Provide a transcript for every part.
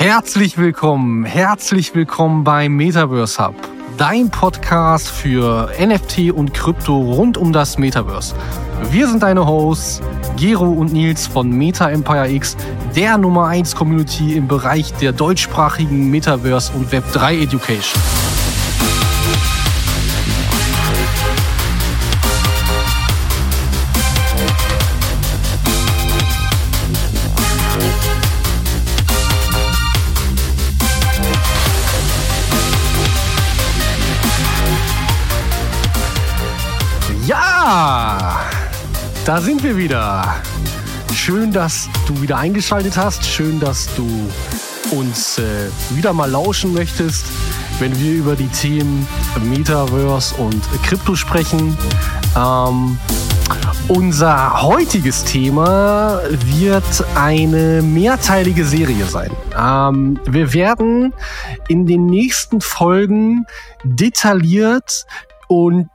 Herzlich willkommen, herzlich willkommen beim Metaverse Hub, dein Podcast für NFT und Krypto rund um das Metaverse. Wir sind deine Hosts, Gero und Nils von Meta Empire X, der Nummer 1 Community im Bereich der deutschsprachigen Metaverse und Web3 Education. Da sind wir wieder. Schön, dass du wieder eingeschaltet hast. Schön, dass du uns äh, wieder mal lauschen möchtest, wenn wir über die Themen Metaverse und Krypto sprechen. Ähm, unser heutiges Thema wird eine mehrteilige Serie sein. Ähm, wir werden in den nächsten Folgen detailliert und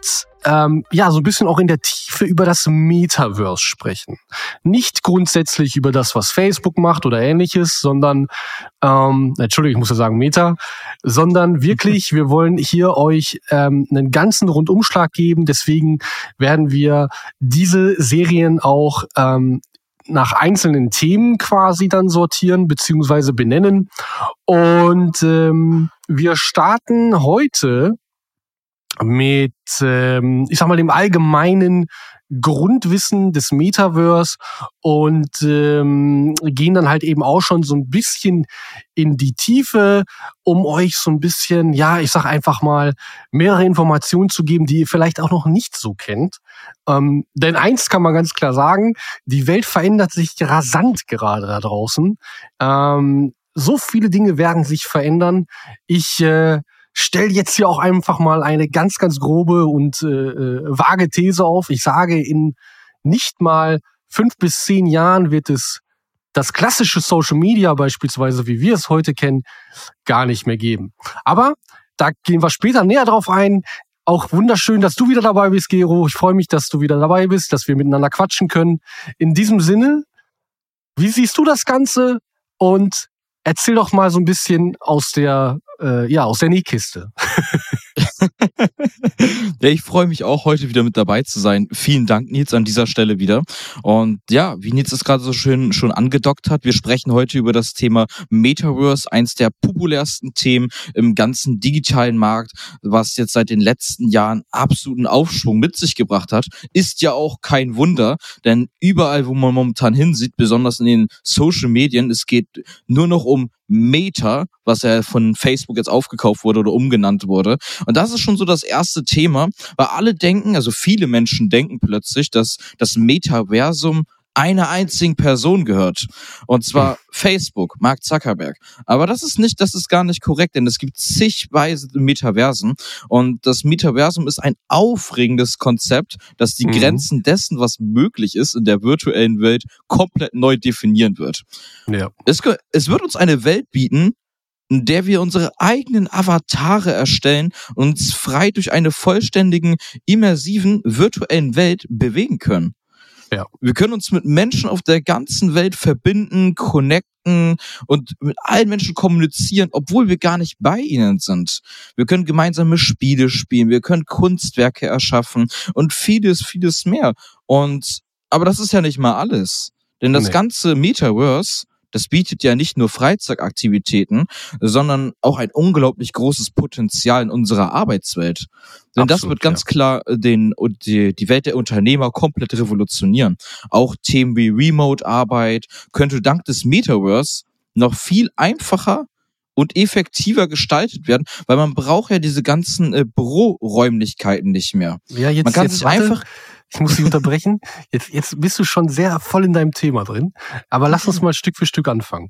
ähm, ja, so ein bisschen auch in der Tiefe über das Metaverse sprechen. Nicht grundsätzlich über das, was Facebook macht oder ähnliches, sondern, ähm, Entschuldigung, ich muss ja sagen Meta, sondern wirklich, wir wollen hier euch ähm, einen ganzen Rundumschlag geben. Deswegen werden wir diese Serien auch ähm, nach einzelnen Themen quasi dann sortieren beziehungsweise benennen. Und ähm, wir starten heute mit, ähm, ich sag mal, dem allgemeinen Grundwissen des Metaverse und ähm, gehen dann halt eben auch schon so ein bisschen in die Tiefe, um euch so ein bisschen, ja, ich sag einfach mal, mehrere Informationen zu geben, die ihr vielleicht auch noch nicht so kennt. Ähm, denn eins kann man ganz klar sagen, die Welt verändert sich rasant gerade da draußen. Ähm, so viele Dinge werden sich verändern. Ich äh, stell jetzt hier auch einfach mal eine ganz, ganz grobe und äh, äh, vage These auf. Ich sage, in nicht mal fünf bis zehn Jahren wird es das klassische Social Media beispielsweise, wie wir es heute kennen, gar nicht mehr geben. Aber da gehen wir später näher drauf ein. Auch wunderschön, dass du wieder dabei bist, Gero. Ich freue mich, dass du wieder dabei bist, dass wir miteinander quatschen können. In diesem Sinne, wie siehst du das Ganze? Und erzähl doch mal so ein bisschen aus der äh, ja, aus der Nähkiste. ja, ich freue mich auch, heute wieder mit dabei zu sein. Vielen Dank, Nils, an dieser Stelle wieder. Und ja, wie Nils es gerade so schön schon angedockt hat, wir sprechen heute über das Thema Metaverse, eins der populärsten Themen im ganzen digitalen Markt, was jetzt seit den letzten Jahren absoluten Aufschwung mit sich gebracht hat. Ist ja auch kein Wunder, denn überall, wo man momentan hinsieht, besonders in den Social Medien, es geht nur noch um Meta, was ja von Facebook jetzt aufgekauft wurde oder umgenannt wurde. Und das ist schon so das erste Thema, weil alle denken, also viele Menschen denken plötzlich, dass das Metaversum einer einzigen Person gehört. Und zwar Facebook, Mark Zuckerberg. Aber das ist nicht, das ist gar nicht korrekt, denn es gibt zigweise Metaversen. Und das Metaversum ist ein aufregendes Konzept, das die mhm. Grenzen dessen, was möglich ist in der virtuellen Welt, komplett neu definieren wird. Ja. Es, es wird uns eine Welt bieten, in der wir unsere eigenen Avatare erstellen und uns frei durch eine vollständigen, immersiven, virtuellen Welt bewegen können. Ja. Wir können uns mit Menschen auf der ganzen Welt verbinden, connecten und mit allen Menschen kommunizieren, obwohl wir gar nicht bei ihnen sind. Wir können gemeinsame Spiele spielen, wir können Kunstwerke erschaffen und vieles, vieles mehr. Und, aber das ist ja nicht mal alles. Denn das nee. ganze Metaverse das bietet ja nicht nur Freizeitaktivitäten, sondern auch ein unglaublich großes Potenzial in unserer Arbeitswelt. Denn Absolut, das wird ganz ja. klar äh, den, die, die Welt der Unternehmer komplett revolutionieren. Auch Themen wie Remote-Arbeit könnte dank des Metaverse noch viel einfacher und effektiver gestaltet werden, weil man braucht ja diese ganzen äh, Büroräumlichkeiten nicht mehr. Ja, jetzt, man kann jetzt sich einfach ich muss dich unterbrechen. Jetzt, jetzt bist du schon sehr voll in deinem Thema drin. Aber lass uns mal Stück für Stück anfangen.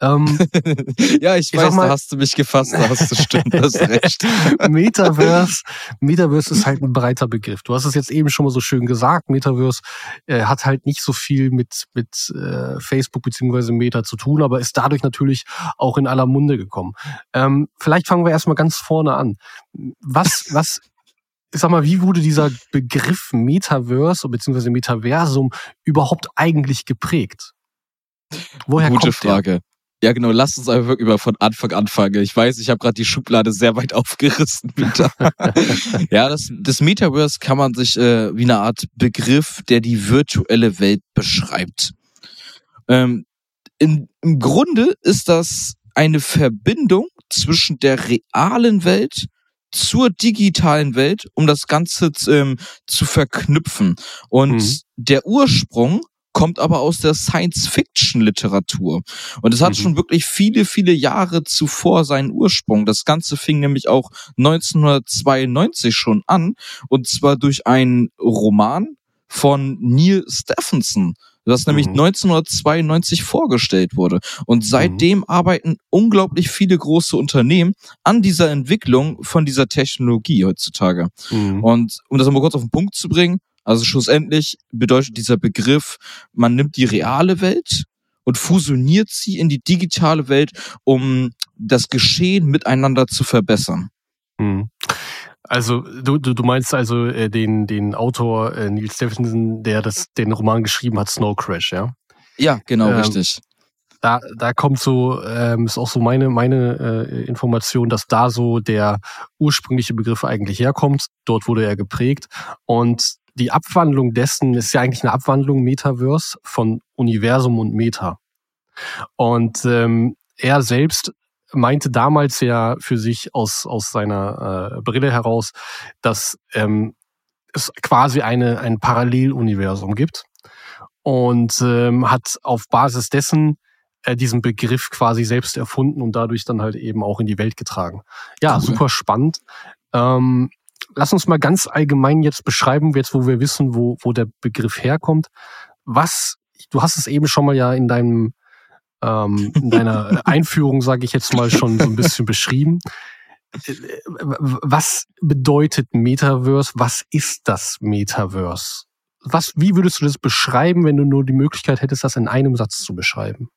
Ähm, ja, ich, ich weiß, mal, da hast du mich gefasst, da hast du stimmt, hast recht. Metaverse, Metaverse ist halt ein breiter Begriff. Du hast es jetzt eben schon mal so schön gesagt. Metaverse äh, hat halt nicht so viel mit, mit äh, Facebook beziehungsweise Meta zu tun, aber ist dadurch natürlich auch in aller Munde gekommen. Ähm, vielleicht fangen wir erstmal ganz vorne an. Was, was ich sag mal, wie wurde dieser Begriff Metaverse bzw. Metaversum überhaupt eigentlich geprägt? Woher Gute kommt Frage. Der? Ja, genau. Lass uns einfach wirklich mal von Anfang anfangen. Ich weiß, ich habe gerade die Schublade sehr weit aufgerissen. ja, das, das Metaverse kann man sich äh, wie eine Art Begriff, der die virtuelle Welt beschreibt. Ähm, in, Im Grunde ist das eine Verbindung zwischen der realen Welt zur digitalen Welt, um das Ganze ähm, zu verknüpfen. Und mhm. der Ursprung kommt aber aus der Science-Fiction-Literatur. Und es hat mhm. schon wirklich viele, viele Jahre zuvor seinen Ursprung. Das Ganze fing nämlich auch 1992 schon an. Und zwar durch einen Roman von Neil Stephenson das nämlich mhm. 1992 vorgestellt wurde. Und seitdem mhm. arbeiten unglaublich viele große Unternehmen an dieser Entwicklung von dieser Technologie heutzutage. Mhm. Und um das mal kurz auf den Punkt zu bringen, also schlussendlich bedeutet dieser Begriff, man nimmt die reale Welt und fusioniert sie in die digitale Welt, um das Geschehen miteinander zu verbessern. Also du, du, du meinst also äh, den, den Autor äh, Neil Stephenson, der das, den Roman geschrieben hat, Snow Crash, ja? Ja, genau, ähm, richtig. Da, da kommt so, ähm, ist auch so meine, meine äh, Information, dass da so der ursprüngliche Begriff eigentlich herkommt. Dort wurde er geprägt. Und die Abwandlung dessen ist ja eigentlich eine Abwandlung Metaverse von Universum und Meta. Und ähm, er selbst meinte damals ja für sich aus, aus seiner äh, Brille heraus, dass ähm, es quasi eine, ein Paralleluniversum gibt und ähm, hat auf Basis dessen äh, diesen Begriff quasi selbst erfunden und dadurch dann halt eben auch in die Welt getragen. Ja, okay. super spannend. Ähm, lass uns mal ganz allgemein jetzt beschreiben, jetzt wo wir wissen, wo, wo der Begriff herkommt. Was, du hast es eben schon mal ja in deinem ähm, in deiner Einführung, sage ich jetzt mal, schon so ein bisschen beschrieben. Was bedeutet Metaverse? Was ist das Metaverse? Was, wie würdest du das beschreiben, wenn du nur die Möglichkeit hättest, das in einem Satz zu beschreiben?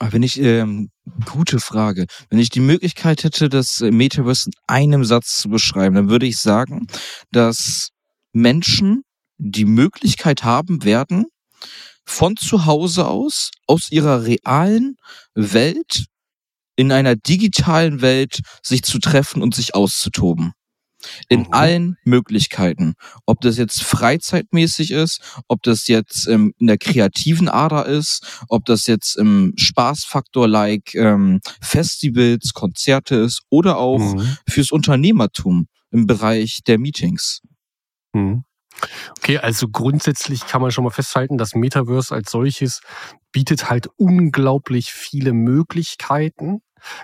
Wenn ich, ähm, gute Frage. Wenn ich die Möglichkeit hätte, das Metaverse in einem Satz zu beschreiben, dann würde ich sagen, dass Menschen die Möglichkeit haben werden, von zu Hause aus, aus ihrer realen Welt in einer digitalen Welt sich zu treffen und sich auszutoben. In mhm. allen Möglichkeiten. Ob das jetzt freizeitmäßig ist, ob das jetzt ähm, in der kreativen Ader ist, ob das jetzt im Spaßfaktor like ähm, Festivals, Konzerte ist oder auch mhm. fürs Unternehmertum im Bereich der Meetings. Mhm. Okay, also grundsätzlich kann man schon mal festhalten, das Metaverse als solches bietet halt unglaublich viele Möglichkeiten,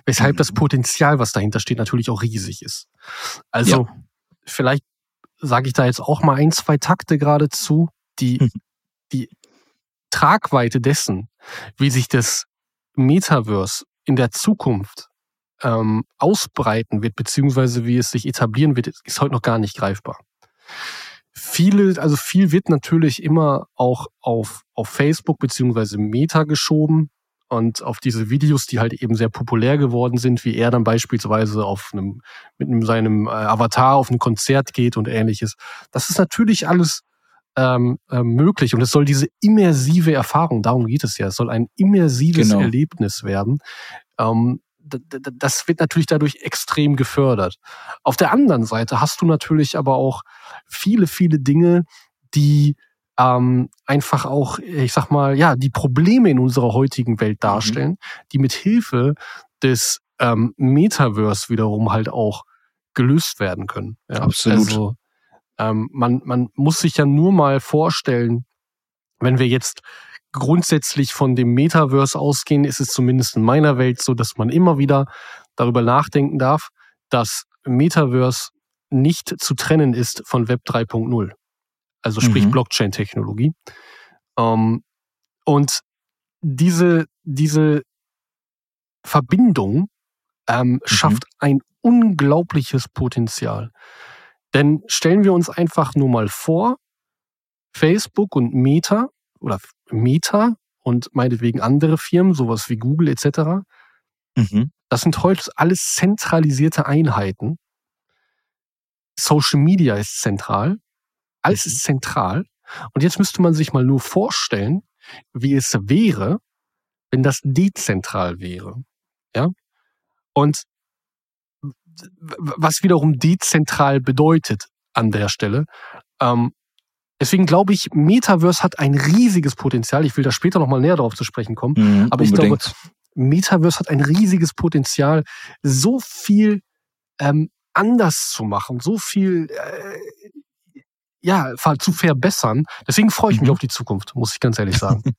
weshalb das mhm. Potenzial, was dahinter steht, natürlich auch riesig ist. Also ja. vielleicht sage ich da jetzt auch mal ein, zwei Takte geradezu, die, mhm. die Tragweite dessen, wie sich das Metaverse in der Zukunft ähm, ausbreiten wird, beziehungsweise wie es sich etablieren wird, ist heute noch gar nicht greifbar viele, also viel wird natürlich immer auch auf, auf Facebook beziehungsweise Meta geschoben und auf diese Videos, die halt eben sehr populär geworden sind, wie er dann beispielsweise auf einem, mit einem, seinem äh, Avatar auf ein Konzert geht und ähnliches. Das ist natürlich alles ähm, äh, möglich und es soll diese immersive Erfahrung, darum geht es ja, es soll ein immersives genau. Erlebnis werden. Ähm, das wird natürlich dadurch extrem gefördert. Auf der anderen Seite hast du natürlich aber auch viele, viele Dinge, die ähm, einfach auch, ich sag mal, ja, die Probleme in unserer heutigen Welt mhm. darstellen, mhm. die mit Hilfe des ähm, Metaverse wiederum halt auch gelöst werden können. Ja, Absolut. Also, ähm, man, man muss sich ja nur mal vorstellen, wenn wir jetzt grundsätzlich von dem Metaverse ausgehen, ist es zumindest in meiner Welt so, dass man immer wieder darüber nachdenken darf, dass Metaverse nicht zu trennen ist von Web 3.0. Also sprich mhm. Blockchain-Technologie. Ähm, und diese, diese Verbindung ähm, mhm. schafft ein unglaubliches Potenzial. Denn stellen wir uns einfach nur mal vor, Facebook und Meta oder Meta und meinetwegen andere Firmen, sowas wie Google etc. Mhm. Das sind heute alles zentralisierte Einheiten. Social Media ist zentral. Alles mhm. ist zentral. Und jetzt müsste man sich mal nur vorstellen, wie es wäre, wenn das dezentral wäre. Ja? Und was wiederum dezentral bedeutet an der Stelle. Ähm, deswegen glaube ich, Metaverse hat ein riesiges Potenzial. Ich will da später nochmal näher darauf zu sprechen kommen. Mhm, aber unbedingt. ich glaube, Metaverse hat ein riesiges Potenzial, so viel ähm, anders zu machen, so viel äh, ja zu verbessern. Deswegen freue ich mich mhm. auf die Zukunft, muss ich ganz ehrlich sagen.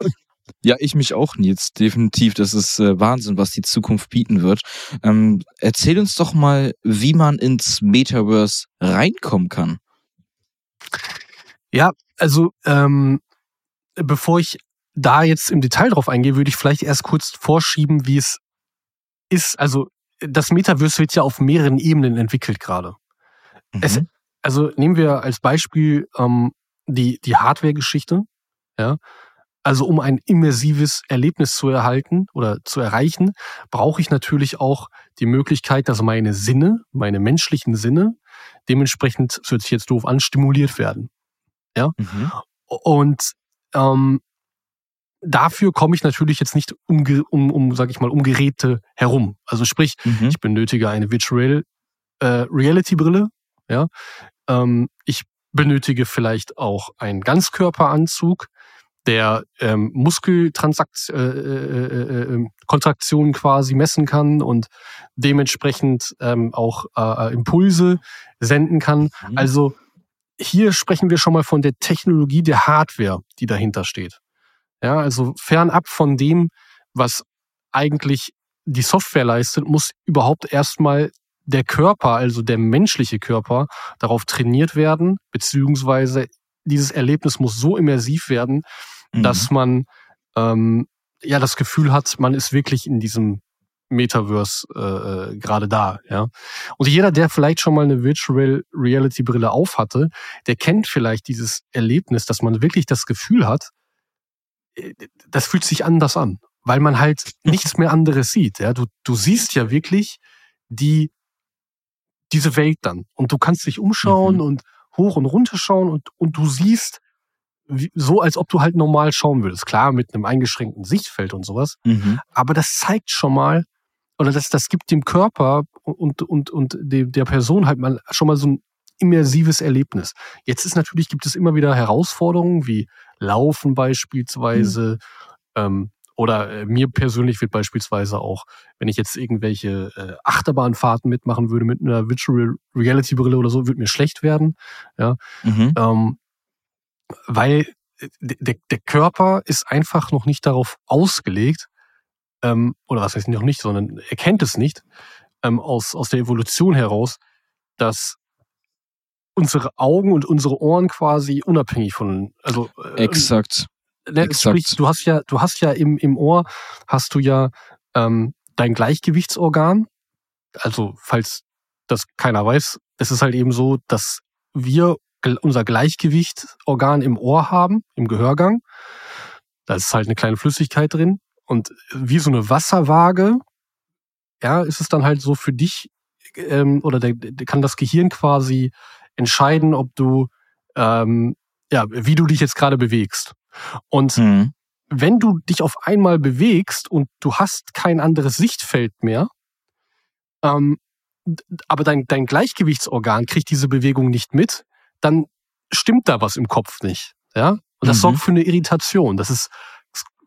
Ja, ich mich auch, Nils. Definitiv. Das ist äh, Wahnsinn, was die Zukunft bieten wird. Ähm, erzähl uns doch mal, wie man ins Metaverse reinkommen kann. Ja, also ähm, bevor ich da jetzt im Detail drauf eingehe, würde ich vielleicht erst kurz vorschieben, wie es ist. Also das Metaverse wird ja auf mehreren Ebenen entwickelt gerade. Mhm. also nehmen wir als Beispiel ähm, die, die Hardware-Geschichte. Ja, also um ein immersives Erlebnis zu erhalten oder zu erreichen, brauche ich natürlich auch die Möglichkeit, dass meine Sinne, meine menschlichen Sinne, dementsprechend, das hört sich jetzt doof an, stimuliert werden. Ja. Mhm. Und ähm, dafür komme ich natürlich jetzt nicht um, um, um sag ich mal, um Geräte herum. Also sprich, mhm. ich benötige eine Virtual äh, Reality Brille. Ja. Ähm, ich benötige vielleicht auch einen Ganzkörperanzug der ähm, Muskelkontraktionen äh, äh, äh, äh quasi messen kann und dementsprechend ähm, auch äh, äh, Impulse senden kann. Mhm. Also hier sprechen wir schon mal von der Technologie der Hardware, die dahinter steht. Ja, also fernab von dem, was eigentlich die Software leistet, muss überhaupt erstmal der Körper, also der menschliche Körper, darauf trainiert werden, beziehungsweise dieses Erlebnis muss so immersiv werden, mhm. dass man ähm, ja das Gefühl hat, man ist wirklich in diesem Metaverse äh, äh, gerade da, ja. Und jeder, der vielleicht schon mal eine Virtual Reality Brille aufhatte, der kennt vielleicht dieses Erlebnis, dass man wirklich das Gefühl hat, äh, das fühlt sich anders an, weil man halt nichts mehr anderes sieht, ja. Du, du siehst ja wirklich die, diese Welt dann und du kannst dich umschauen mhm. und hoch und runter schauen und, und du siehst so, als ob du halt normal schauen würdest. Klar, mit einem eingeschränkten Sichtfeld und sowas. Mhm. Aber das zeigt schon mal, oder das, das gibt dem Körper und, und, und der Person halt mal schon mal so ein immersives Erlebnis. Jetzt ist natürlich, gibt es immer wieder Herausforderungen wie Laufen beispielsweise, mhm. ähm, oder äh, mir persönlich wird beispielsweise auch, wenn ich jetzt irgendwelche äh, Achterbahnfahrten mitmachen würde mit einer Virtual Reality Brille oder so, würde mir schlecht werden. Ja. Mhm. Ähm, weil äh, der, der Körper ist einfach noch nicht darauf ausgelegt, ähm, oder was heißt noch nicht, sondern er kennt es nicht, ähm, aus, aus der Evolution heraus, dass unsere Augen und unsere Ohren quasi unabhängig von, also äh, exakt. Exakt. Sprich, du hast ja, du hast ja im, im Ohr hast du ja ähm, dein Gleichgewichtsorgan. Also falls das keiner weiß, es ist halt eben so, dass wir unser Gleichgewichtsorgan im Ohr haben, im Gehörgang. Da ist halt eine kleine Flüssigkeit drin. Und wie so eine Wasserwaage, ja, ist es dann halt so für dich, ähm, oder der, der kann das Gehirn quasi entscheiden, ob du, ähm, ja, wie du dich jetzt gerade bewegst. Und mhm. wenn du dich auf einmal bewegst und du hast kein anderes Sichtfeld mehr, ähm, aber dein, dein Gleichgewichtsorgan kriegt diese Bewegung nicht mit, dann stimmt da was im Kopf nicht. Ja? Und das mhm. sorgt für eine Irritation. Das ist,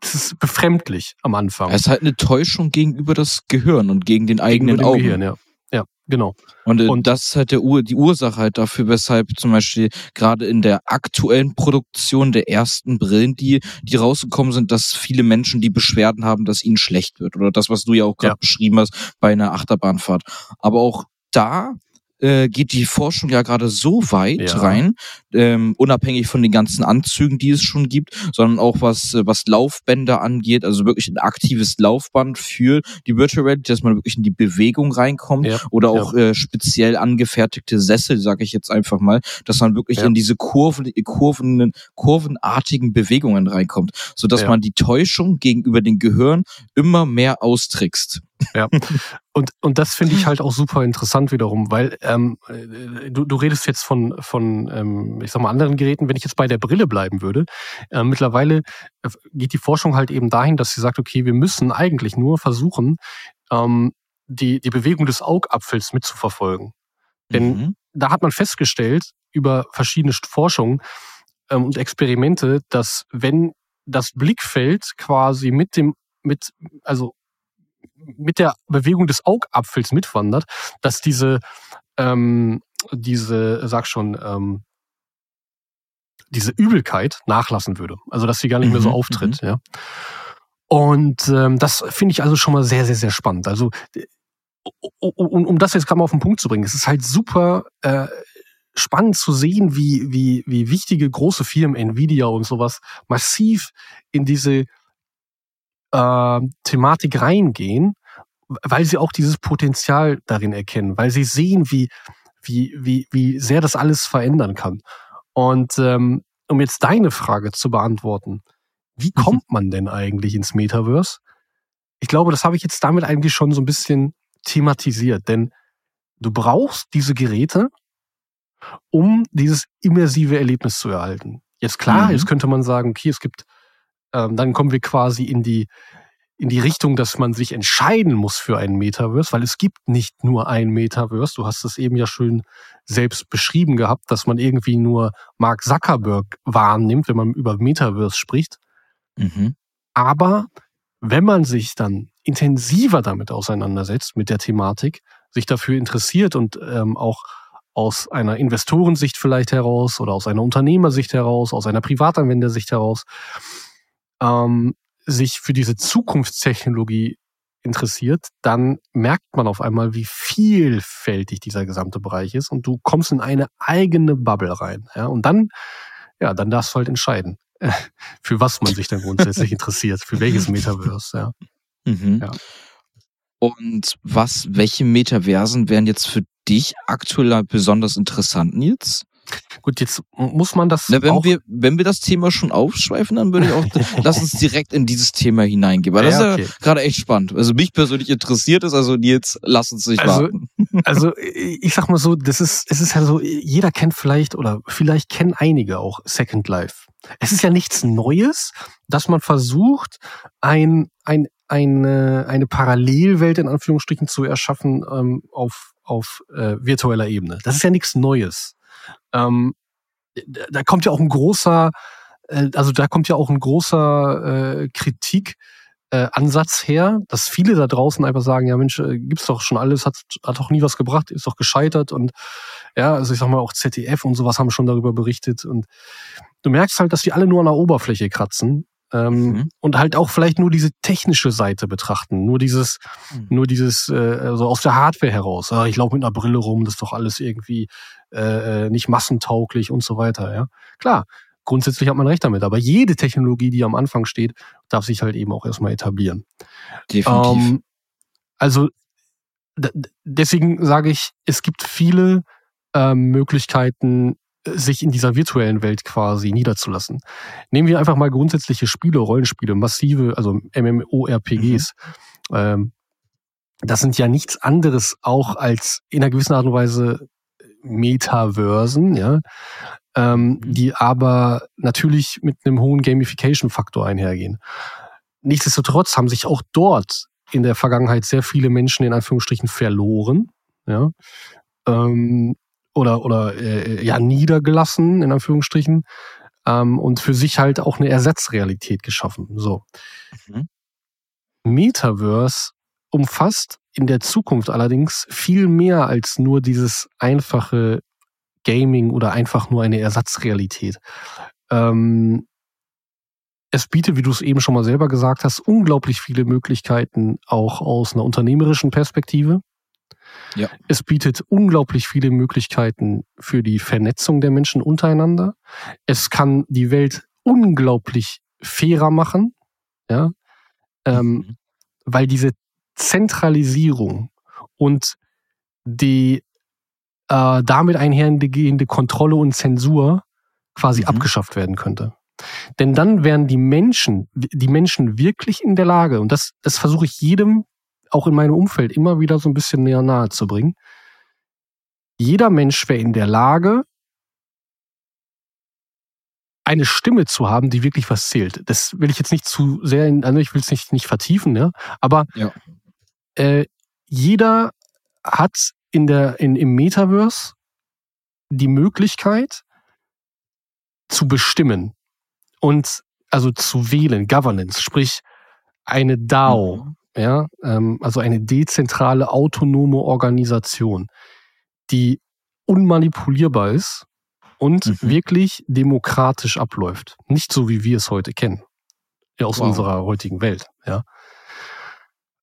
das ist befremdlich am Anfang. Es ist halt eine Täuschung gegenüber das Gehirn und gegen den eigenen Augen. Gehirn, ja. Ja, genau. Und, äh, und das ist halt der Ur die Ursache halt dafür, weshalb zum Beispiel gerade in der aktuellen Produktion der ersten Brillen, die, die rausgekommen sind, dass viele Menschen die Beschwerden haben, dass ihnen schlecht wird. Oder das, was du ja auch gerade ja. beschrieben hast bei einer Achterbahnfahrt. Aber auch da äh, geht die Forschung ja gerade so weit ja. rein, ähm, unabhängig von den ganzen Anzügen, die es schon gibt, sondern auch was, äh, was Laufbänder angeht, also wirklich ein aktives Laufband für die Virtual Reality, dass man wirklich in die Bewegung reinkommt ja. oder auch ja. äh, speziell angefertigte Sessel, sage ich jetzt einfach mal, dass man wirklich in diese Kurven, Kurven, kurvenartigen Bewegungen reinkommt, so dass man die Täuschung gegenüber den Gehirn immer mehr austrickst. Ja. Und, und das finde ich halt auch super interessant wiederum, weil ähm, äh, du, du redest jetzt von, von ähm, ich sag mal, anderen Geräten. Wenn ich jetzt bei der Brille bleiben würde, äh, mittlerweile äh, geht die Forschung halt eben dahin, dass sie sagt, okay, wir müssen eigentlich nur versuchen, ähm, die, die Bewegung des Augapfels mitzuverfolgen. Denn mhm. da hat man festgestellt, über verschiedene Forschungen ähm, und Experimente, dass wenn das Blickfeld quasi mit dem, mit, also mit der Bewegung des Augapfels mitwandert, dass diese, ähm, diese, sag schon, ähm, diese Übelkeit nachlassen würde. Also dass sie gar nicht mehr so mhm, auftritt, mhm. ja. Und ähm, das finde ich also schon mal sehr, sehr, sehr spannend. Also um, um das jetzt gerade mal auf den Punkt zu bringen, es ist halt super äh, spannend zu sehen, wie, wie, wie wichtige große Firmen, Nvidia und sowas, massiv in diese äh, Thematik reingehen, weil sie auch dieses Potenzial darin erkennen, weil sie sehen, wie, wie, wie, wie sehr das alles verändern kann. Und ähm, um jetzt deine Frage zu beantworten, wie mhm. kommt man denn eigentlich ins Metaverse? Ich glaube, das habe ich jetzt damit eigentlich schon so ein bisschen thematisiert, denn du brauchst diese Geräte, um dieses immersive Erlebnis zu erhalten. Jetzt klar, mhm. jetzt könnte man sagen, okay, es gibt, ähm, dann kommen wir quasi in die in die Richtung, dass man sich entscheiden muss für ein Metaverse, weil es gibt nicht nur ein Metaverse. Du hast es eben ja schön selbst beschrieben gehabt, dass man irgendwie nur Mark Zuckerberg wahrnimmt, wenn man über Metaverse spricht. Mhm. Aber wenn man sich dann intensiver damit auseinandersetzt, mit der Thematik, sich dafür interessiert und ähm, auch aus einer Investorensicht vielleicht heraus oder aus einer Unternehmersicht heraus, aus einer Privatanwendersicht heraus, ähm, sich für diese Zukunftstechnologie interessiert, dann merkt man auf einmal, wie vielfältig dieser gesamte Bereich ist und du kommst in eine eigene Bubble rein. Ja? Und dann, ja, dann darfst du halt entscheiden, für was man sich dann grundsätzlich interessiert, für welches Metaverse. Ja. Mhm. ja. Und was, welche Metaversen wären jetzt für dich aktuell besonders interessant, Nils? Gut, jetzt muss man das. Na, wenn, wir, wenn wir das Thema schon aufschweifen, dann würde ich auch, lass uns direkt in dieses Thema hineingehen. Weil das ja, okay. ist ja gerade echt spannend. Also mich persönlich interessiert es, also Nils, lass uns nicht also, warten. Also ich sag mal so, das ist, es ist ja so, jeder kennt vielleicht oder vielleicht kennen einige auch Second Life. Es ist ja nichts Neues, dass man versucht, ein, ein eine, eine Parallelwelt in Anführungsstrichen zu erschaffen ähm, auf, auf äh, virtueller Ebene. Das ist ja nichts Neues. Ähm, da kommt ja auch ein großer, äh, also da kommt ja auch ein großer äh, Kritik. Äh, Ansatz her, dass viele da draußen einfach sagen, ja Mensch, äh, gibt's doch schon alles, hat, hat doch nie was gebracht, ist doch gescheitert und ja, also ich sag mal auch ZDF und sowas haben schon darüber berichtet und du merkst halt, dass die alle nur an der Oberfläche kratzen ähm, mhm. Und halt auch vielleicht nur diese technische Seite betrachten, nur dieses, mhm. nur dieses, äh, also aus der Hardware heraus. Ah, ich laufe mit einer Brille rum, das ist doch alles irgendwie äh, äh, nicht massentauglich und so weiter. Ja, klar. Grundsätzlich hat man recht damit, aber jede Technologie, die am Anfang steht, darf sich halt eben auch erstmal etablieren. Definitiv. Ähm, also deswegen sage ich, es gibt viele ähm, Möglichkeiten, sich in dieser virtuellen Welt quasi niederzulassen. Nehmen wir einfach mal grundsätzliche Spiele, Rollenspiele, massive, also MMORPGs. Mhm. Ähm, das sind ja nichts anderes auch als in einer gewissen Art und Weise Metaversen, ja, ähm, mhm. die aber natürlich mit einem hohen Gamification-Faktor einhergehen. Nichtsdestotrotz haben sich auch dort in der Vergangenheit sehr viele Menschen in Anführungsstrichen verloren, ja. Ähm, oder, oder äh, ja, niedergelassen, in Anführungsstrichen, ähm, und für sich halt auch eine Ersatzrealität geschaffen. So. Mhm. Metaverse umfasst in der Zukunft allerdings viel mehr als nur dieses einfache Gaming oder einfach nur eine Ersatzrealität. Ähm, es bietet, wie du es eben schon mal selber gesagt hast, unglaublich viele Möglichkeiten auch aus einer unternehmerischen Perspektive. Ja. Es bietet unglaublich viele Möglichkeiten für die Vernetzung der Menschen untereinander. Es kann die Welt unglaublich fairer machen, ja, ähm, mhm. weil diese Zentralisierung und die äh, damit einhergehende Kontrolle und Zensur quasi mhm. abgeschafft werden könnte. Denn dann wären die Menschen, die Menschen wirklich in der Lage, und das, das versuche ich jedem auch in meinem Umfeld immer wieder so ein bisschen näher nahe zu bringen. Jeder Mensch wäre in der Lage, eine Stimme zu haben, die wirklich was zählt. Das will ich jetzt nicht zu sehr, in, also ich will es nicht, nicht vertiefen, ja. Aber Ja. äh, jeder hat in der, in, im Metaverse die Möglichkeit zu bestimmen und also zu wählen, Governance, sprich eine DAO, Mhm. Ja, ähm, also eine dezentrale, autonome Organisation, die unmanipulierbar ist und Mhm. wirklich demokratisch abläuft. Nicht so, wie wir es heute kennen. Ja, aus Wow. unserer heutigen Welt, ja.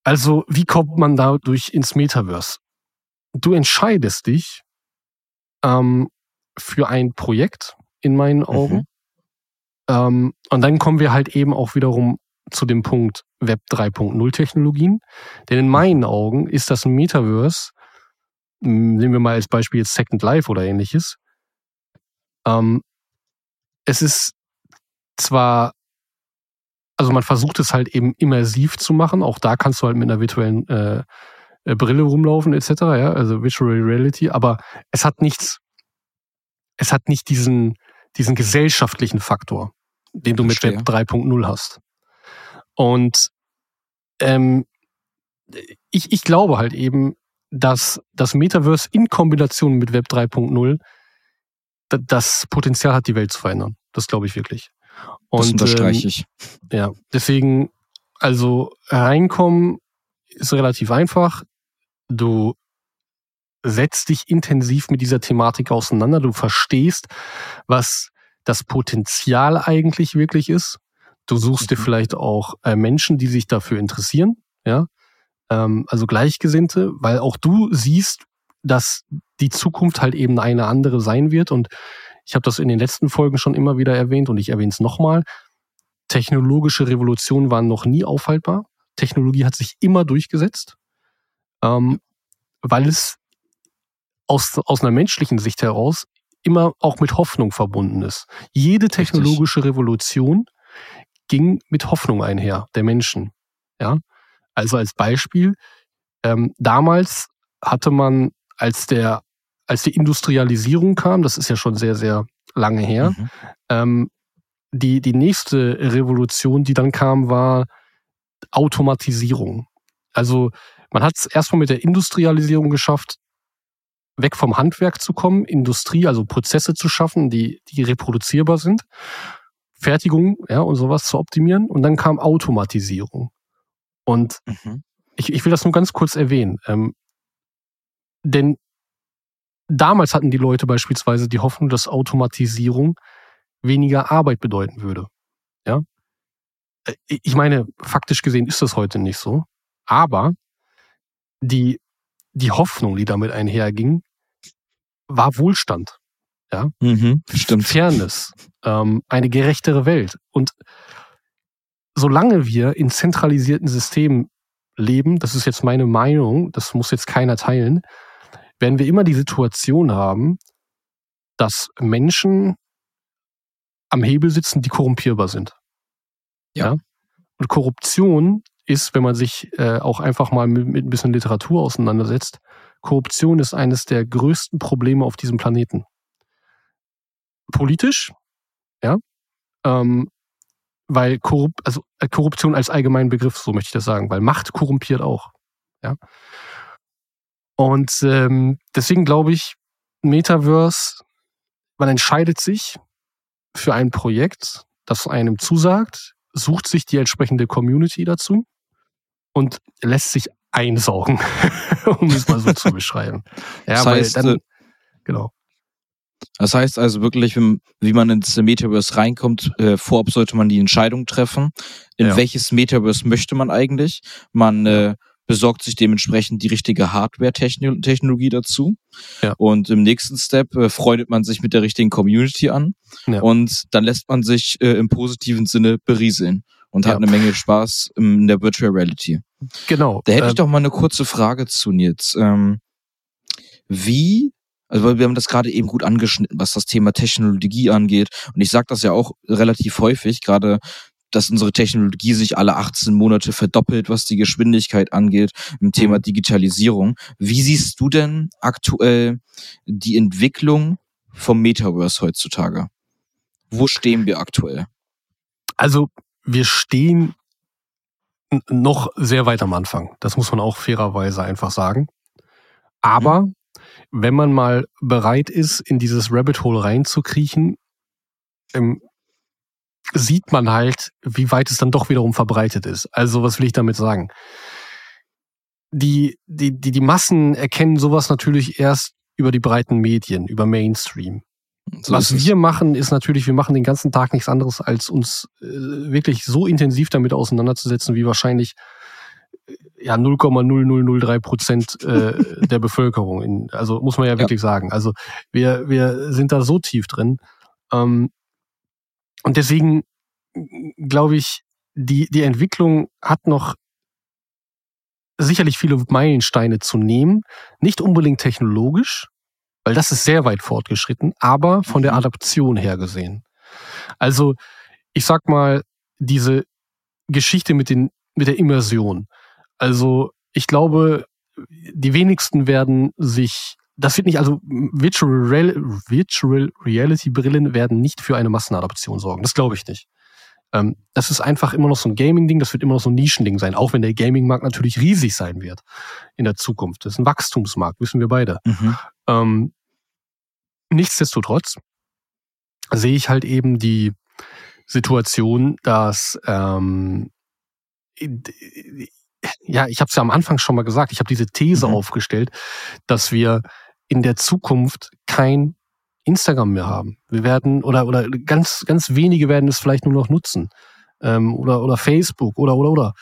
Also, wie kommt man dadurch ins Metaverse? Du entscheidest dich ähm, für ein Projekt, in meinen Augen. Mhm. Ähm, und dann kommen wir halt eben auch wiederum zu dem Punkt Web 3.0 Technologien. Denn in meinen Augen ist das Metaverse, m, nehmen wir mal als Beispiel jetzt Second Life oder ähnliches, ähm, es ist zwar, also man versucht es halt eben immersiv zu machen, auch da kannst du halt mit einer virtuellen äh, äh, Brille rumlaufen etc., ja, also Virtual Reality, aber es hat nichts, es hat nicht diesen, diesen gesellschaftlichen Faktor, den du mit. Web 3.0 hast. Und ähm, ich, ich glaube halt eben, dass das Metaverse in Kombination mit Web 3.0 da- das Potenzial hat, die Welt zu verändern. Das glaube ich wirklich. Das Und unterstreiche ähm, ich. ja, deswegen, also reinkommen ist relativ einfach. Du setzt dich intensiv mit dieser Thematik auseinander. Du verstehst, was das Potenzial eigentlich wirklich ist. Du suchst dir Mhm. vielleicht auch äh, Menschen, die sich dafür interessieren, ja, ähm, also Gleichgesinnte, weil auch du siehst, dass die Zukunft halt eben eine andere sein wird. Und ich habe das in den letzten Folgen schon immer wieder erwähnt und ich erwähne es nochmal. Technologische Revolutionen waren noch nie aufhaltbar. Technologie hat sich immer durchgesetzt, ähm, weil es aus, aus einer menschlichen Sicht heraus immer auch mit Hoffnung verbunden ist. Jede technologische Revolution ging mit Hoffnung einher, der Menschen. Ja? Also als Beispiel, ähm, damals hatte man, als der, als die Industrialisierung kam, das ist ja schon sehr, sehr lange her, Mhm. ähm, die, die nächste Revolution, die dann kam, war Automatisierung. Also man hat es erstmal mit der Industrialisierung geschafft, weg vom Handwerk zu kommen, Industrie, also Prozesse zu schaffen, die, die reproduzierbar sind, Fertigung ja, und sowas zu optimieren. Und dann kam Automatisierung. Und Mhm. ich, ich will das nur ganz kurz erwähnen. Ähm, denn damals hatten die Leute beispielsweise die Hoffnung, dass Automatisierung weniger Arbeit bedeuten würde. Ja? Äh, Ich meine, faktisch gesehen ist das heute nicht so. Aber die, die Hoffnung, die damit einherging, war Wohlstand, Mhm. Stimmt. Fairness, ähm, eine gerechtere Welt. Und solange wir in zentralisierten Systemen leben, das ist jetzt meine Meinung, das muss jetzt keiner teilen, werden wir immer die Situation haben, dass Menschen am Hebel sitzen, die korrumpierbar sind. Ja. Und Korruption ist, wenn man sich äh, auch einfach mal mit, mit ein bisschen Literatur auseinandersetzt, Korruption ist eines der größten Probleme auf diesem Planeten. Politisch, ja, ähm, weil Korrup also äh, Korruption als allgemeinen Begriff, so möchte ich das sagen, weil Macht korrumpiert auch, ja. Und ähm, deswegen glaube ich, Metaverse, man entscheidet sich für ein Projekt, das einem zusagt, sucht sich die entsprechende Community dazu und lässt sich einsaugen, um es mal so zu beschreiben. Ja, Das weil heißt, dann, äh, genau. Das heißt also wirklich, wie man ins Metaverse reinkommt, äh, vorab sollte man die Entscheidung treffen, in Ja. welches Metaverse möchte man eigentlich. Man äh, besorgt sich dementsprechend die richtige Hardware-Technologie dazu. Ja. Und im nächsten Step äh, freundet man sich mit der richtigen Community an. Ja. Und dann lässt man sich äh, im positiven Sinne berieseln und Ja. hat eine Menge Spaß in der Virtual Reality. Genau. Da hätte ich ähm, doch mal eine kurze Frage zu Nils. Ähm, wie, also weil wir haben das gerade eben gut angeschnitten, was das Thema Technologie angeht. Und ich sage das ja auch relativ häufig, gerade dass unsere Technologie sich alle 18 Monate verdoppelt, was die Geschwindigkeit angeht, im Thema mhm. Digitalisierung. Wie siehst du denn aktuell die Entwicklung vom Metaverse heutzutage? Wo stehen wir aktuell? Also wir stehen noch sehr weit am Anfang. Das muss man auch fairerweise einfach sagen. Aber mhm. Wenn man mal bereit ist, in dieses Rabbit Hole reinzukriechen, ähm, sieht man halt, wie weit es dann doch wiederum verbreitet ist. Also was will ich damit sagen? Die, die, die, die Massen erkennen sowas natürlich erst über die breiten Medien, über Mainstream. So Was wir machen, ist natürlich, wir machen den ganzen Tag nichts anderes, als uns äh, wirklich so intensiv damit auseinanderzusetzen, wie wahrscheinlich ja 0,0003 Prozent äh, der Bevölkerung. In, also muss man ja wirklich ja. sagen. Also wir, wir sind da so tief drin. Ähm, und deswegen glaube ich, die, die Entwicklung hat noch sicherlich viele Meilensteine zu nehmen. Nicht unbedingt technologisch, weil das ist sehr weit fortgeschritten, aber von der mhm. Adaption her gesehen. Also, ich sag mal, diese Geschichte mit, den, mit der Immersion. Also, ich glaube, die wenigsten werden sich, das wird nicht, also Virtual, Real, Virtual Reality Brillen werden nicht für eine Massenadaption sorgen. Das glaube ich nicht. Ähm, das ist einfach immer noch so ein Gaming-Ding, das wird immer noch so ein Nischending sein, auch wenn der Gaming-Markt natürlich riesig sein wird in der Zukunft. Das ist ein Wachstumsmarkt, wissen wir beide. Mhm. Ähm, nichtsdestotrotz sehe ich halt eben die Situation, dass ähm, ja, ich habe es ja am Anfang schon mal gesagt, ich habe diese These mhm. aufgestellt, dass wir in der Zukunft kein Instagram mehr haben. Wir werden oder oder ganz ganz wenige werden es vielleicht nur noch nutzen ähm, oder oder Facebook oder oder oder,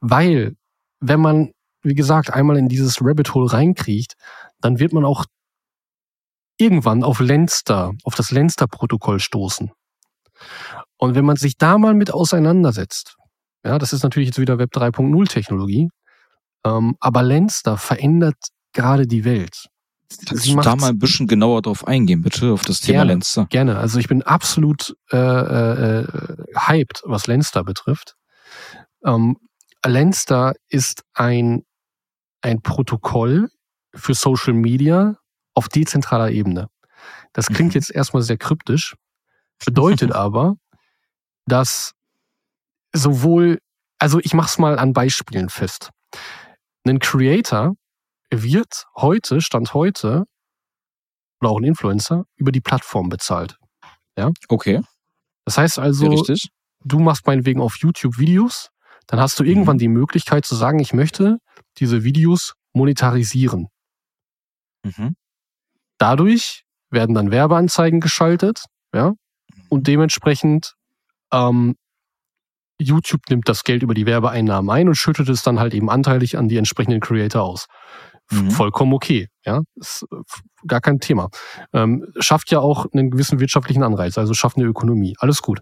weil wenn man wie gesagt einmal in dieses Rabbit Hole reinkriecht, dann wird man auch irgendwann auf Lenster, auf das Lenster-Protokoll stoßen. Und wenn man sich da mal mit auseinandersetzt, ja, das ist natürlich jetzt wieder Web 3.0 Technologie, ähm, aber Lenster verändert gerade die Welt. Kannst du da mal ein bisschen genauer drauf eingehen, bitte, auf das Thema gerne, Lenster? Gerne. Also ich bin absolut äh, äh, hyped, was Lenster betrifft. Ähm, Lenster ist ein, ein Protokoll für Social Media auf dezentraler Ebene. Das klingt mhm. jetzt erstmal sehr kryptisch, bedeutet aber, dass sowohl, also ich mach's mal an Beispielen fest. Ein Creator wird heute, Stand heute, oder auch ein Influencer, über die Plattform bezahlt. Ja? Okay. Das heißt also, Richtig. du machst meinetwegen auf YouTube Videos, dann hast du irgendwann mhm. die Möglichkeit zu sagen, ich möchte diese Videos monetarisieren. Mhm. Dadurch werden dann Werbeanzeigen geschaltet, ja, und mhm. dementsprechend ähm, YouTube nimmt das Geld über die Werbeeinnahmen ein und schüttet es dann halt eben anteilig an die entsprechenden Creator aus. Mhm. Vollkommen okay, ja, ist äh, gar kein Thema. Ähm, schafft ja auch einen gewissen wirtschaftlichen Anreiz, also schafft eine Ökonomie, alles gut.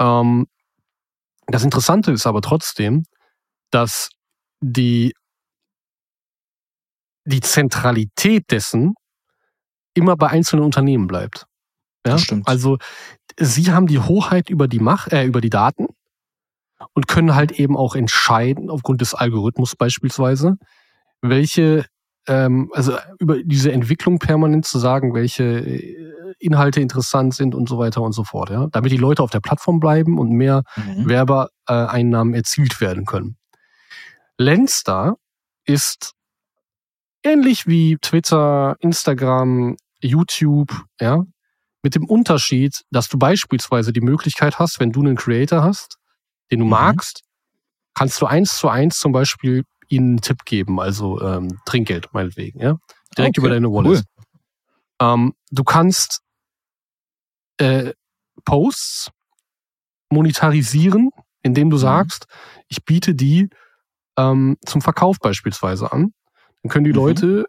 Ähm, das Interessante ist aber trotzdem, dass die die Zentralität dessen immer bei einzelnen Unternehmen bleibt. Ja? Stimmt. Also sie haben die Hoheit über die Macht, äh, über die Daten und können halt eben auch entscheiden, aufgrund des Algorithmus beispielsweise, welche, ähm, also über diese Entwicklung permanent zu sagen, welche äh, Inhalte interessant sind und so weiter und so fort, ja, damit die Leute auf der Plattform bleiben und mehr mhm. Werbeeinnahmen erzielt werden können. Lenster ist ähnlich wie Twitter, Instagram, YouTube, ja, mit dem Unterschied, dass du beispielsweise die Möglichkeit hast, wenn du einen Creator hast, den du mhm. magst, kannst du eins zu eins zum Beispiel ihnen einen Tipp geben, also ähm, Trinkgeld meinetwegen, ja, direkt okay, über deine Wallet. Cool. Ähm, du kannst äh, Posts monetarisieren, indem du mhm. sagst, ich biete die ähm, zum Verkauf beispielsweise an. Dann können die mhm. Leute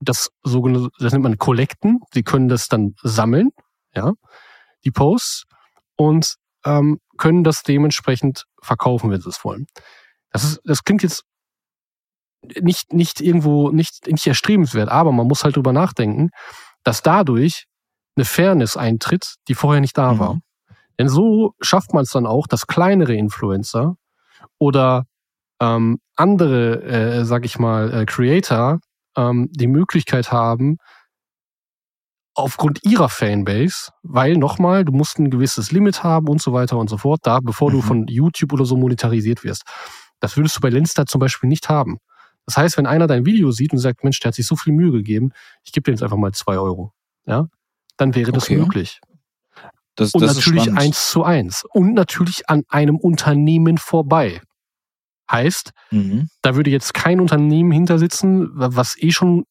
das sogenannte, das nennt man Kollekten. Sie können das dann sammeln, ja, die Posts und ähm, können das dementsprechend verkaufen, wenn sie es wollen. Das ist, das klingt jetzt nicht, nicht irgendwo, nicht, nicht erstrebenswert, aber man muss halt drüber nachdenken, dass dadurch eine Fairness eintritt, die vorher nicht da mhm. war. Denn so schafft man es dann auch, dass kleinere Influencer oder ähm, andere, äh, sag ich mal, äh, Creator ähm, die Möglichkeit haben, aufgrund ihrer Fanbase, weil nochmal, du musst ein gewisses Limit haben und so weiter und so fort, da, bevor mhm. du von YouTube oder so monetarisiert wirst. Das würdest du bei Lenster zum Beispiel nicht haben. Das heißt, wenn einer dein Video sieht und sagt, Mensch, der hat sich so viel Mühe gegeben, ich gebe dir jetzt einfach mal zwei Euro, ja, dann wäre das okay. möglich. Das, und das natürlich eins zu eins. Und natürlich an einem Unternehmen vorbei. Heißt, mhm. da würde jetzt kein Unternehmen hinter sitzen, was eh schon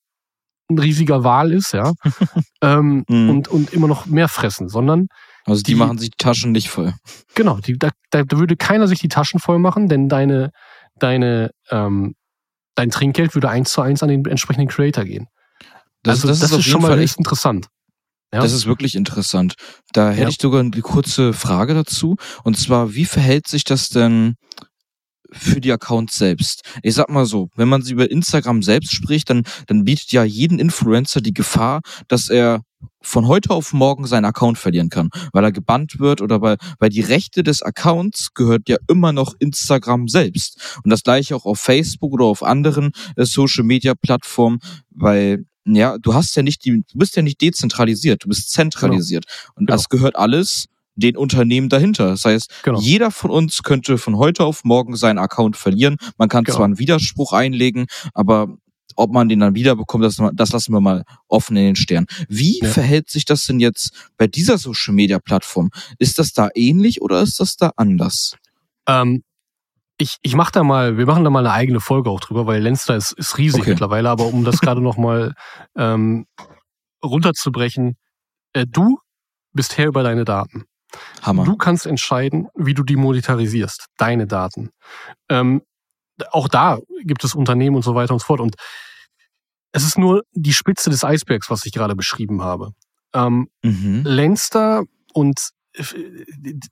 ein riesiger Wahl ist, ja, ähm, mhm. und, und immer noch mehr fressen, sondern also die, die machen sich die Taschen nicht voll. Genau, die, da, da würde keiner sich die Taschen voll machen, denn deine, deine, ähm, dein Trinkgeld würde eins zu eins an den entsprechenden Creator gehen. Das, also das, das ist, ist schon mal echt interessant. Ja? Das ist wirklich interessant. Da hätte ja. ich sogar eine kurze Frage dazu. Und zwar, wie verhält sich das denn für die Accounts selbst. Ich sag mal so, wenn man sie über Instagram selbst spricht, dann, dann bietet ja jeden Influencer die Gefahr, dass er von heute auf morgen seinen Account verlieren kann, weil er gebannt wird oder weil, weil die Rechte des Accounts gehört ja immer noch Instagram selbst. Und das gleiche auch auf Facebook oder auf anderen äh, Social Media Plattformen, weil ja, du hast ja nicht die, du bist ja nicht dezentralisiert, du bist zentralisiert. Genau. Und genau. das gehört alles den Unternehmen dahinter. Das heißt, genau. jeder von uns könnte von heute auf morgen seinen Account verlieren. Man kann genau. zwar einen Widerspruch einlegen, aber ob man den dann wiederbekommt, das, das lassen wir mal offen in den Stern. Wie ja. verhält sich das denn jetzt bei dieser Social Media Plattform? Ist das da ähnlich oder ist das da anders? Ähm, ich, ich mach da mal, wir machen da mal eine eigene Folge auch drüber, weil Lenster ist, ist riesig okay. mittlerweile, aber um das gerade noch mal ähm, runterzubrechen, äh, du bist Herr über deine Daten. Hammer. Du kannst entscheiden, wie du die monetarisierst, deine Daten. Ähm, auch da gibt es Unternehmen und so weiter und so fort. Und es ist nur die Spitze des Eisbergs, was ich gerade beschrieben habe. Ähm, mhm. Lenster und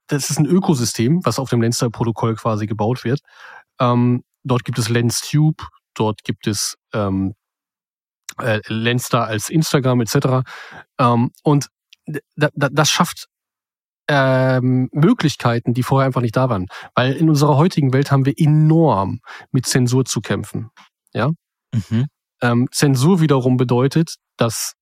das ist ein Ökosystem, was auf dem Lenster-Protokoll quasi gebaut wird. Ähm, dort gibt es LensTube, dort gibt es ähm, äh, Lenster als Instagram etc. Ähm, und das schafft ähm, Möglichkeiten, die vorher einfach nicht da waren. Weil in unserer heutigen Welt haben wir enorm mit Zensur zu kämpfen. Ja. Mhm. Ähm, Zensur wiederum bedeutet, dass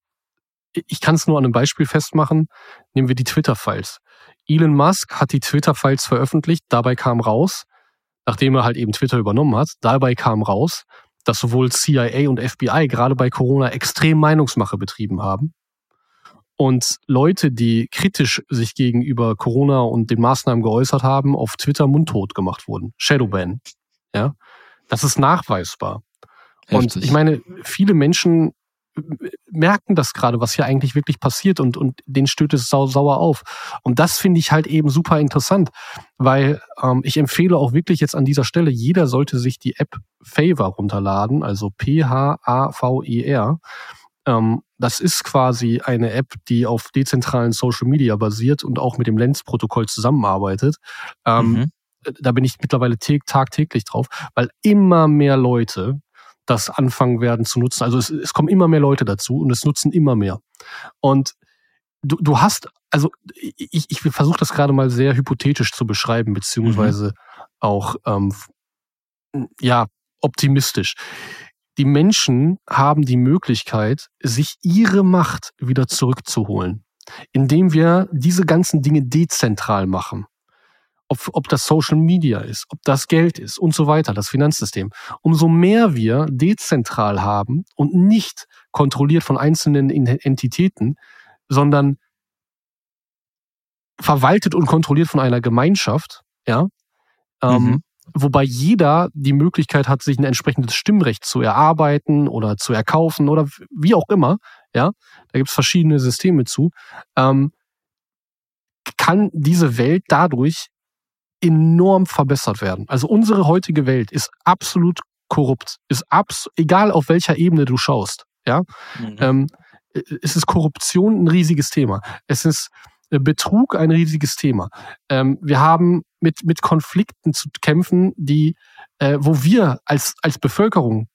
ich kann es nur an einem Beispiel festmachen. Nehmen wir die Twitter-Files. Elon Musk hat die Twitter-Files veröffentlicht. Dabei kam raus, nachdem er halt eben Twitter übernommen hat, dabei kam raus, dass sowohl CIA und FBI gerade bei Corona extrem Meinungsmache betrieben haben und Leute, die kritisch sich gegenüber Corona und den Maßnahmen geäußert haben, auf Twitter mundtot gemacht wurden. Shadowban. Ja. Das ist nachweisbar. Heftig. Und ich meine, viele Menschen merken das gerade, was hier eigentlich wirklich passiert und, und denen stößt es sau, sauer auf. Und das finde ich halt eben super interessant, weil ähm, ich empfehle auch wirklich jetzt an dieser Stelle, jeder sollte sich die App Favor runterladen, also P-H-A-V-E-R. Ähm, das ist quasi eine App, die auf dezentralen Social Media basiert und auch mit dem Lens-Protokoll zusammenarbeitet. Ähm, mhm. Da bin ich mittlerweile tagtäglich drauf, weil immer mehr Leute das anfangen werden zu nutzen. Also es, es kommen immer mehr Leute dazu und es nutzen immer mehr. Und du, du hast, also ich, ich versuche das gerade mal sehr hypothetisch zu beschreiben, beziehungsweise mhm. auch ähm, ja optimistisch die Menschen haben die Möglichkeit, sich ihre Macht wieder zurückzuholen, indem wir diese ganzen Dinge dezentral machen. Ob, ob das Social Media ist, ob das Geld ist und so weiter, das Finanzsystem. Umso mehr wir dezentral haben und nicht kontrolliert von einzelnen Entitäten, sondern verwaltet und kontrolliert von einer Gemeinschaft, ja, ähm, mhm wobei jeder die Möglichkeit hat, sich ein entsprechendes Stimmrecht zu erarbeiten oder zu erkaufen oder wie auch immer. Ja, da gibt es verschiedene Systeme zu. Ähm, kann diese Welt dadurch enorm verbessert werden. Also unsere heutige Welt ist absolut korrupt, ist abs egal auf welcher Ebene du schaust. Ja, mhm. ähm, es ist Korruption ein riesiges Thema. Es ist Betrug ein riesiges Thema. Ähm, wir haben mit, mit Konflikten zu kämpfen, die, äh, wo wir als, als Bevölkerung,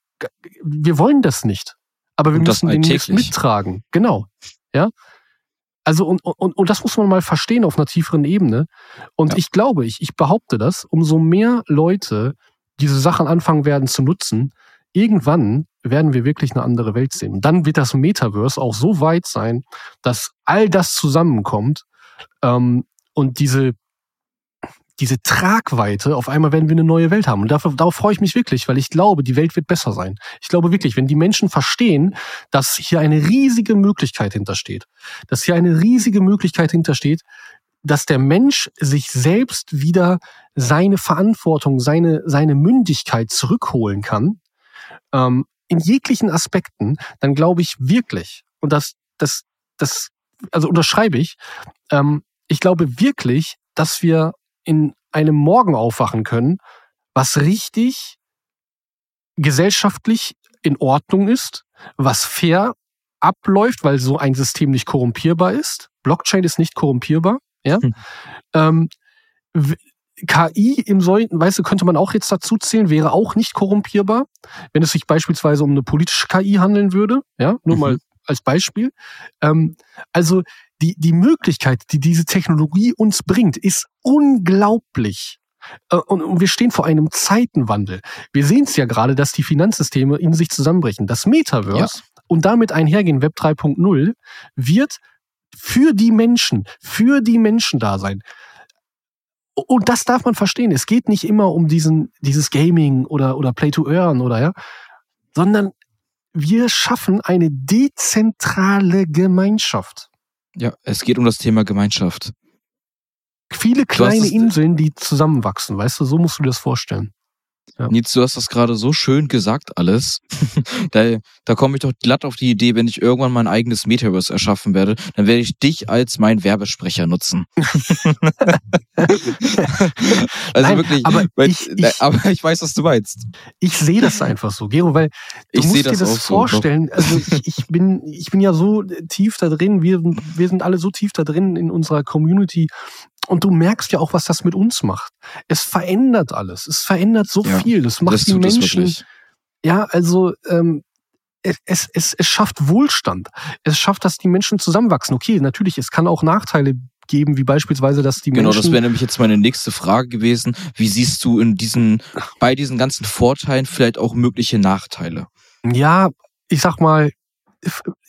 wir wollen das nicht. Aber wir müssen den nicht mittragen. Genau. Ja. Also, und, und, und das muss man mal verstehen auf einer tieferen Ebene. Und ja. ich glaube, ich, ich behaupte das, umso mehr Leute diese Sachen anfangen werden zu nutzen, irgendwann werden wir wirklich eine andere Welt sehen. Und dann wird das Metaverse auch so weit sein, dass all das zusammenkommt ähm, und diese diese Tragweite, auf einmal werden wir eine neue Welt haben. Und dafür, darauf freue ich mich wirklich, weil ich glaube, die Welt wird besser sein. Ich glaube wirklich, wenn die Menschen verstehen, dass hier eine riesige Möglichkeit hintersteht, dass hier eine riesige Möglichkeit hintersteht, dass der Mensch sich selbst wieder seine Verantwortung, seine, seine Mündigkeit zurückholen kann, ähm, in jeglichen Aspekten, dann glaube ich wirklich, und das, das, das, also unterschreibe ich, ähm, ich glaube wirklich, dass wir in einem Morgen aufwachen können, was richtig gesellschaftlich in Ordnung ist, was fair abläuft, weil so ein System nicht korrumpierbar ist. Blockchain ist nicht korrumpierbar. Ja? Hm. Ähm, KI im solchen, weißt du, könnte man auch jetzt dazu zählen, wäre auch nicht korrumpierbar, wenn es sich beispielsweise um eine politische KI handeln würde. Ja, nur mhm. mal als Beispiel. Ähm, also die, die Möglichkeit, die diese Technologie uns bringt, ist unglaublich. Äh, und, und wir stehen vor einem Zeitenwandel. Wir sehen es ja gerade, dass die Finanzsysteme in sich zusammenbrechen. Das Metaverse ja. und damit einhergehen Web 3.0 wird für die Menschen, für die Menschen da sein. Und das darf man verstehen. Es geht nicht immer um diesen, dieses Gaming oder, oder Play to Earn oder ja, sondern wir schaffen eine dezentrale Gemeinschaft. Ja, es geht um das Thema Gemeinschaft. Viele kleine Inseln, die zusammenwachsen, weißt du, so musst du dir das vorstellen. Ja. Nils, du hast das gerade so schön gesagt alles. da da komme ich doch glatt auf die Idee, wenn ich irgendwann mein eigenes Metaverse erschaffen werde, dann werde ich dich als mein Werbesprecher nutzen. also Nein, wirklich, aber, weil, ich, ich, aber ich weiß, was du meinst. Ich sehe das einfach so, Gero, weil du ich musst dir das vorstellen. So. Also ich, ich, bin, ich bin ja so tief da drin, wir, wir sind alle so tief da drin in unserer Community und du merkst ja auch, was das mit uns macht. Es verändert alles. Es verändert so ja, viel. Das macht das die Menschen. Ja, also ähm, es, es, es schafft Wohlstand. Es schafft, dass die Menschen zusammenwachsen. Okay, natürlich, es kann auch Nachteile geben, wie beispielsweise, dass die genau, Menschen. Genau, das wäre nämlich jetzt meine nächste Frage gewesen. Wie siehst du in diesen, bei diesen ganzen Vorteilen vielleicht auch mögliche Nachteile? Ja, ich sag mal,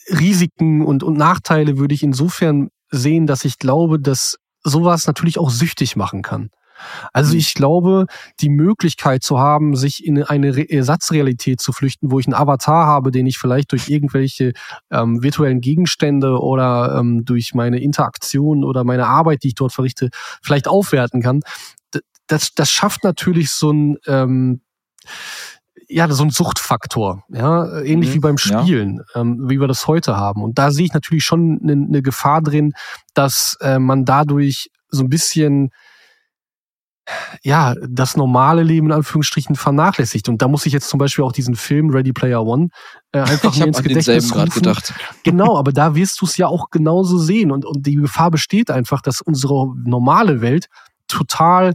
Risiken und, und Nachteile würde ich insofern sehen, dass ich glaube, dass sowas natürlich auch süchtig machen kann. Also mhm. ich glaube, die Möglichkeit zu haben, sich in eine Ersatzrealität zu flüchten, wo ich einen Avatar habe, den ich vielleicht durch irgendwelche ähm, virtuellen Gegenstände oder ähm, durch meine Interaktion oder meine Arbeit, die ich dort verrichte, vielleicht aufwerten kann, das, das schafft natürlich so ein ähm, ja, so ein Suchtfaktor, ja, ähnlich mhm, wie beim Spielen, ja. ähm, wie wir das heute haben. Und da sehe ich natürlich schon eine, eine Gefahr drin, dass äh, man dadurch so ein bisschen ja, das normale Leben in Anführungsstrichen vernachlässigt. Und da muss ich jetzt zum Beispiel auch diesen Film Ready Player One äh, einfach mir ins Gedächtnis rufen. gedacht. Genau, aber da wirst du es ja auch genauso sehen. Und, und die Gefahr besteht einfach, dass unsere normale Welt total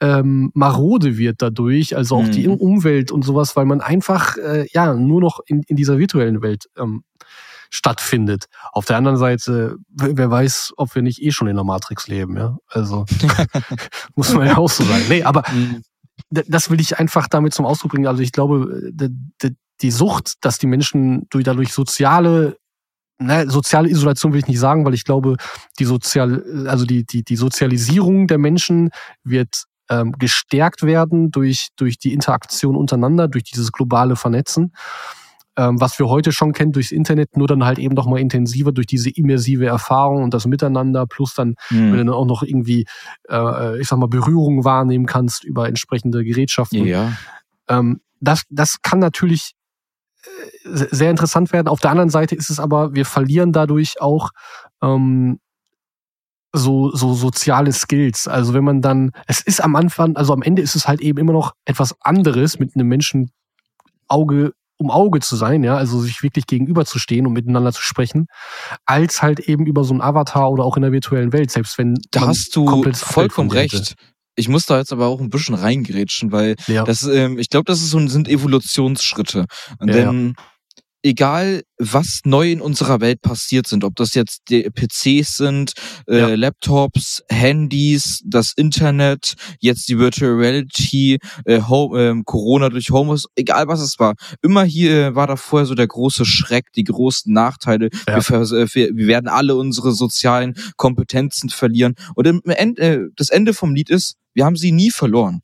ähm, marode wird dadurch, also auch mhm. die Umwelt und sowas, weil man einfach äh, ja nur noch in, in dieser virtuellen Welt ähm, stattfindet. Auf der anderen Seite, wer weiß, ob wir nicht eh schon in der Matrix leben, ja. Also muss man ja auch so sagen. Nee, aber mhm. das will ich einfach damit zum Ausdruck bringen. Also ich glaube, die Sucht, dass die Menschen durch dadurch soziale ne, soziale Isolation will ich nicht sagen, weil ich glaube, die sozial, also die, die, die Sozialisierung der Menschen wird ähm, gestärkt werden durch, durch die Interaktion untereinander, durch dieses globale Vernetzen, ähm, was wir heute schon kennen durchs Internet, nur dann halt eben noch mal intensiver durch diese immersive Erfahrung und das Miteinander, plus dann, mhm. wenn du dann auch noch irgendwie, äh, ich sag mal, Berührungen wahrnehmen kannst über entsprechende Gerätschaften. Ja. Ähm, das, das kann natürlich äh, sehr interessant werden. Auf der anderen Seite ist es aber, wir verlieren dadurch auch ähm, so, so soziale Skills. Also wenn man dann, es ist am Anfang, also am Ende ist es halt eben immer noch etwas anderes, mit einem Menschen Auge um Auge zu sein, ja, also sich wirklich gegenüberzustehen und miteinander zu sprechen, als halt eben über so ein Avatar oder auch in der virtuellen Welt, selbst wenn da hast du vollkommen recht. Ich muss da jetzt aber auch ein bisschen reingrätschen, weil ja. das, ähm, ich glaube, das ist so, sind Evolutionsschritte. Ja, denn ja egal was neu in unserer Welt passiert sind, ob das jetzt die PCs sind, äh, ja. Laptops, Handys, das Internet, jetzt die Virtual Reality, äh, Home, äh, Corona durch Homeoffice, egal was es war. Immer hier war da vorher so der große Schreck, die großen Nachteile. Ja. Wir, äh, wir, werden alle unsere sozialen Kompetenzen verlieren. Und im Ende, äh, das Ende vom Lied ist, wir haben sie nie verloren.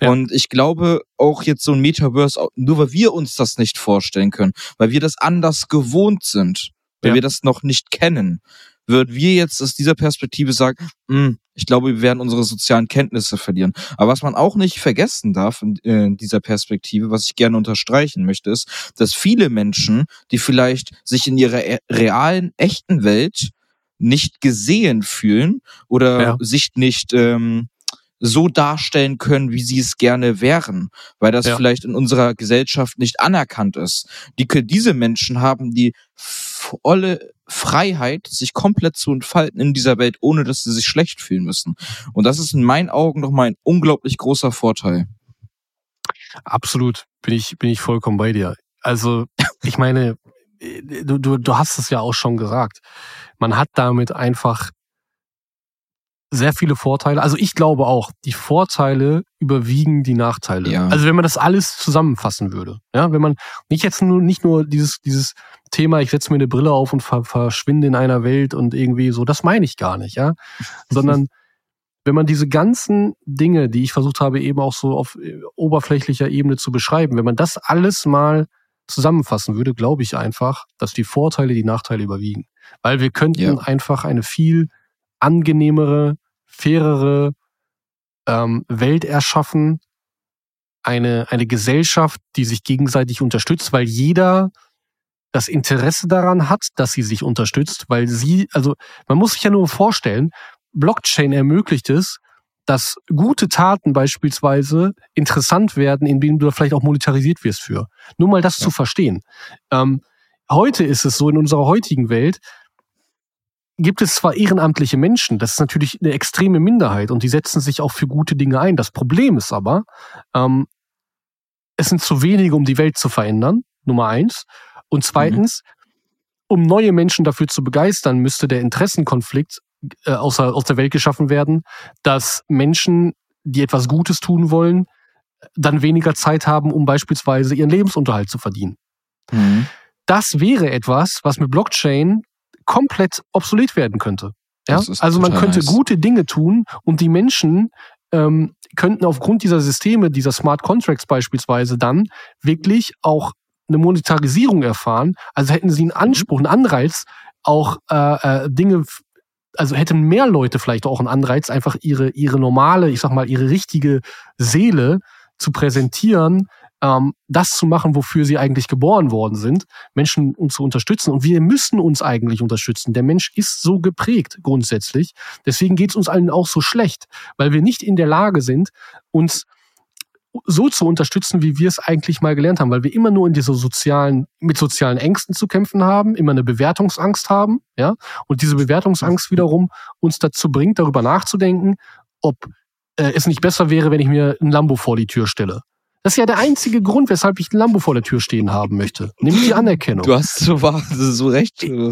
Ja. Und ich glaube, auch jetzt so ein Metaverse, nur weil wir uns das nicht vorstellen können, weil wir das anders gewohnt sind, weil ja. wir das noch nicht kennen, würden wir jetzt aus dieser Perspektive sagen, hm, ich glaube, wir werden unsere sozialen Kenntnisse verlieren. Aber was man auch nicht vergessen darf in, in dieser Perspektive, was ich gerne unterstreichen möchte, ist, dass viele Menschen, die vielleicht sich in ihrer e-, realen, echten Welt nicht gesehen fühlen oder ja. sich nicht ähm, so darstellen können, wie sie es gerne wären, weil das ja. vielleicht in unserer Gesellschaft nicht anerkannt ist. Die, diese Menschen haben die volle Freiheit, sich komplett zu entfalten in dieser Welt, ohne dass sie sich schlecht fühlen müssen. Und das ist in meinen Augen nochmal ein unglaublich großer Vorteil. Absolut, bin ich, bin ich vollkommen bei dir. Also, ich meine, du, du, du hast es ja auch schon gesagt. Man hat damit einfach sehr viele Vorteile. Also ich glaube auch, die Vorteile überwiegen die Nachteile. Ja. Also wenn man das alles zusammenfassen würde, ja, wenn man nicht jetzt nur nicht nur dieses dieses Thema, ich setze mir eine Brille auf und ver verschwinde in einer Welt und irgendwie so, das meine ich gar nicht, ja, sondern wenn man diese ganzen Dinge, die ich versucht habe, eben auch so auf äh, oberflächlicher Ebene zu beschreiben, wenn man das alles mal zusammenfassen würde, glaube ich einfach, dass die Vorteile die Nachteile überwiegen. Weil wir könnten ja. einfach eine viel angenehmere, fairere ähm, Welt erschaffen, eine, eine Gesellschaft, die sich gegenseitig unterstützt, weil jeder das Interesse daran hat, dass sie sich unterstützt, weil sie, also man muss sich ja nur vorstellen, Blockchain ermöglicht es, dass gute Taten beispielsweise interessant werden, indem du vielleicht auch monetarisiert wirst für. Nur mal das ja. zu verstehen. Ähm, heute ist es so in unserer heutigen Welt, gibt es zwar ehrenamtliche Menschen, das ist natürlich eine extreme Minderheit und die setzen sich auch für gute Dinge ein. Das Problem ist aber, ähm, es sind zu wenige, um die Welt zu verändern, Nummer eins. Und zweitens, mhm. um neue Menschen dafür zu begeistern, müsste der Interessenkonflikt äh, aus, aus der Welt geschaffen werden, dass Menschen, die etwas Gutes tun wollen, dann weniger Zeit haben, um beispielsweise ihren Lebensunterhalt zu verdienen. Mhm. Das wäre etwas, was mit Blockchain komplett obsolet werden könnte. Ja? Also man könnte nice. gute Dinge tun und die Menschen ähm, könnten aufgrund dieser Systeme, dieser Smart Contracts beispielsweise dann wirklich auch eine Monetarisierung erfahren. Also hätten sie einen mhm. Anspruch, einen Anreiz, auch äh, äh, Dinge, also hätten mehr Leute vielleicht auch einen Anreiz, einfach ihre, ihre normale, ich sag mal, ihre richtige Seele zu präsentieren, ähm, das zu machen, wofür sie eigentlich geboren worden sind, Menschen uns zu unterstützen. Und wir müssen uns eigentlich unterstützen. Der Mensch ist so geprägt grundsätzlich. Deswegen geht es uns allen auch so schlecht, weil wir nicht in der Lage sind, uns so zu unterstützen, wie wir es eigentlich mal gelernt haben, weil wir immer nur in dieser sozialen, mit sozialen Ängsten zu kämpfen haben, immer eine Bewertungsangst haben, ja, und diese Bewertungsangst wiederum uns dazu bringt, darüber nachzudenken, ob äh, es nicht besser wäre, wenn ich mir ein Lambo vor die Tür stelle. Das ist ja der einzige Grund, weshalb ich ein Lambo vor der Tür stehen haben möchte. Nämlich die Anerkennung. Du hast so, so recht. Äh,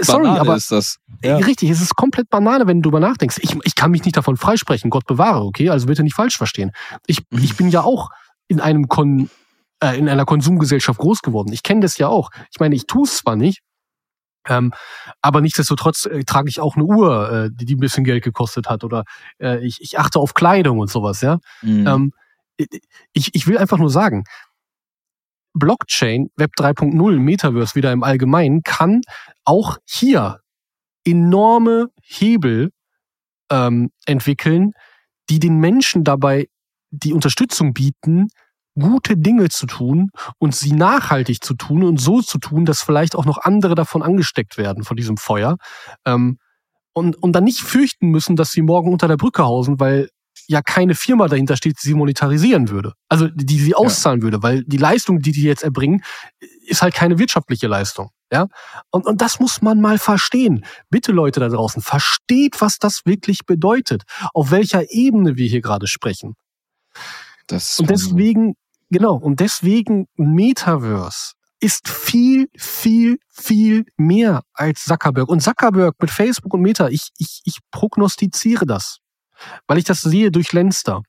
sorry, aber ist das. Ja. Richtig, es ist komplett Banane, wenn du darüber nachdenkst. Ich, ich kann mich nicht davon freisprechen, Gott bewahre, okay? Also bitte nicht falsch verstehen. Ich, ich bin ja auch in einem Kon, äh, in einer Konsumgesellschaft groß geworden. Ich kenne das ja auch. Ich meine, ich tue es zwar nicht, ähm, aber nichtsdestotrotz äh, trage ich auch eine Uhr, äh, die, die ein bisschen Geld gekostet hat. Oder äh, ich, ich achte auf Kleidung und sowas, ja. Mhm. Ähm, ich, ich will einfach nur sagen, Blockchain, Web 3.0, Metaverse wieder im Allgemeinen, kann auch hier enorme Hebel ähm, entwickeln, die den Menschen dabei die Unterstützung bieten, gute Dinge zu tun und sie nachhaltig zu tun und so zu tun, dass vielleicht auch noch andere davon angesteckt werden, von diesem Feuer. Ähm, und, und dann nicht fürchten müssen, dass sie morgen unter der Brücke hausen, weil ja keine Firma dahinter steht, die sie monetarisieren würde. Also die sie auszahlen ja. würde, weil die Leistung, die die jetzt erbringen, ist halt keine wirtschaftliche Leistung. Ja? Und, und das muss man mal verstehen. Bitte Leute da draußen, versteht, was das wirklich bedeutet, auf welcher Ebene wir hier gerade sprechen. Das und deswegen, genau, und deswegen Metaverse ist viel, viel, viel mehr als Zuckerberg. Und Zuckerberg mit Facebook und Meta, ich, ich, ich prognostiziere das, weil ich das sehe durch Lenster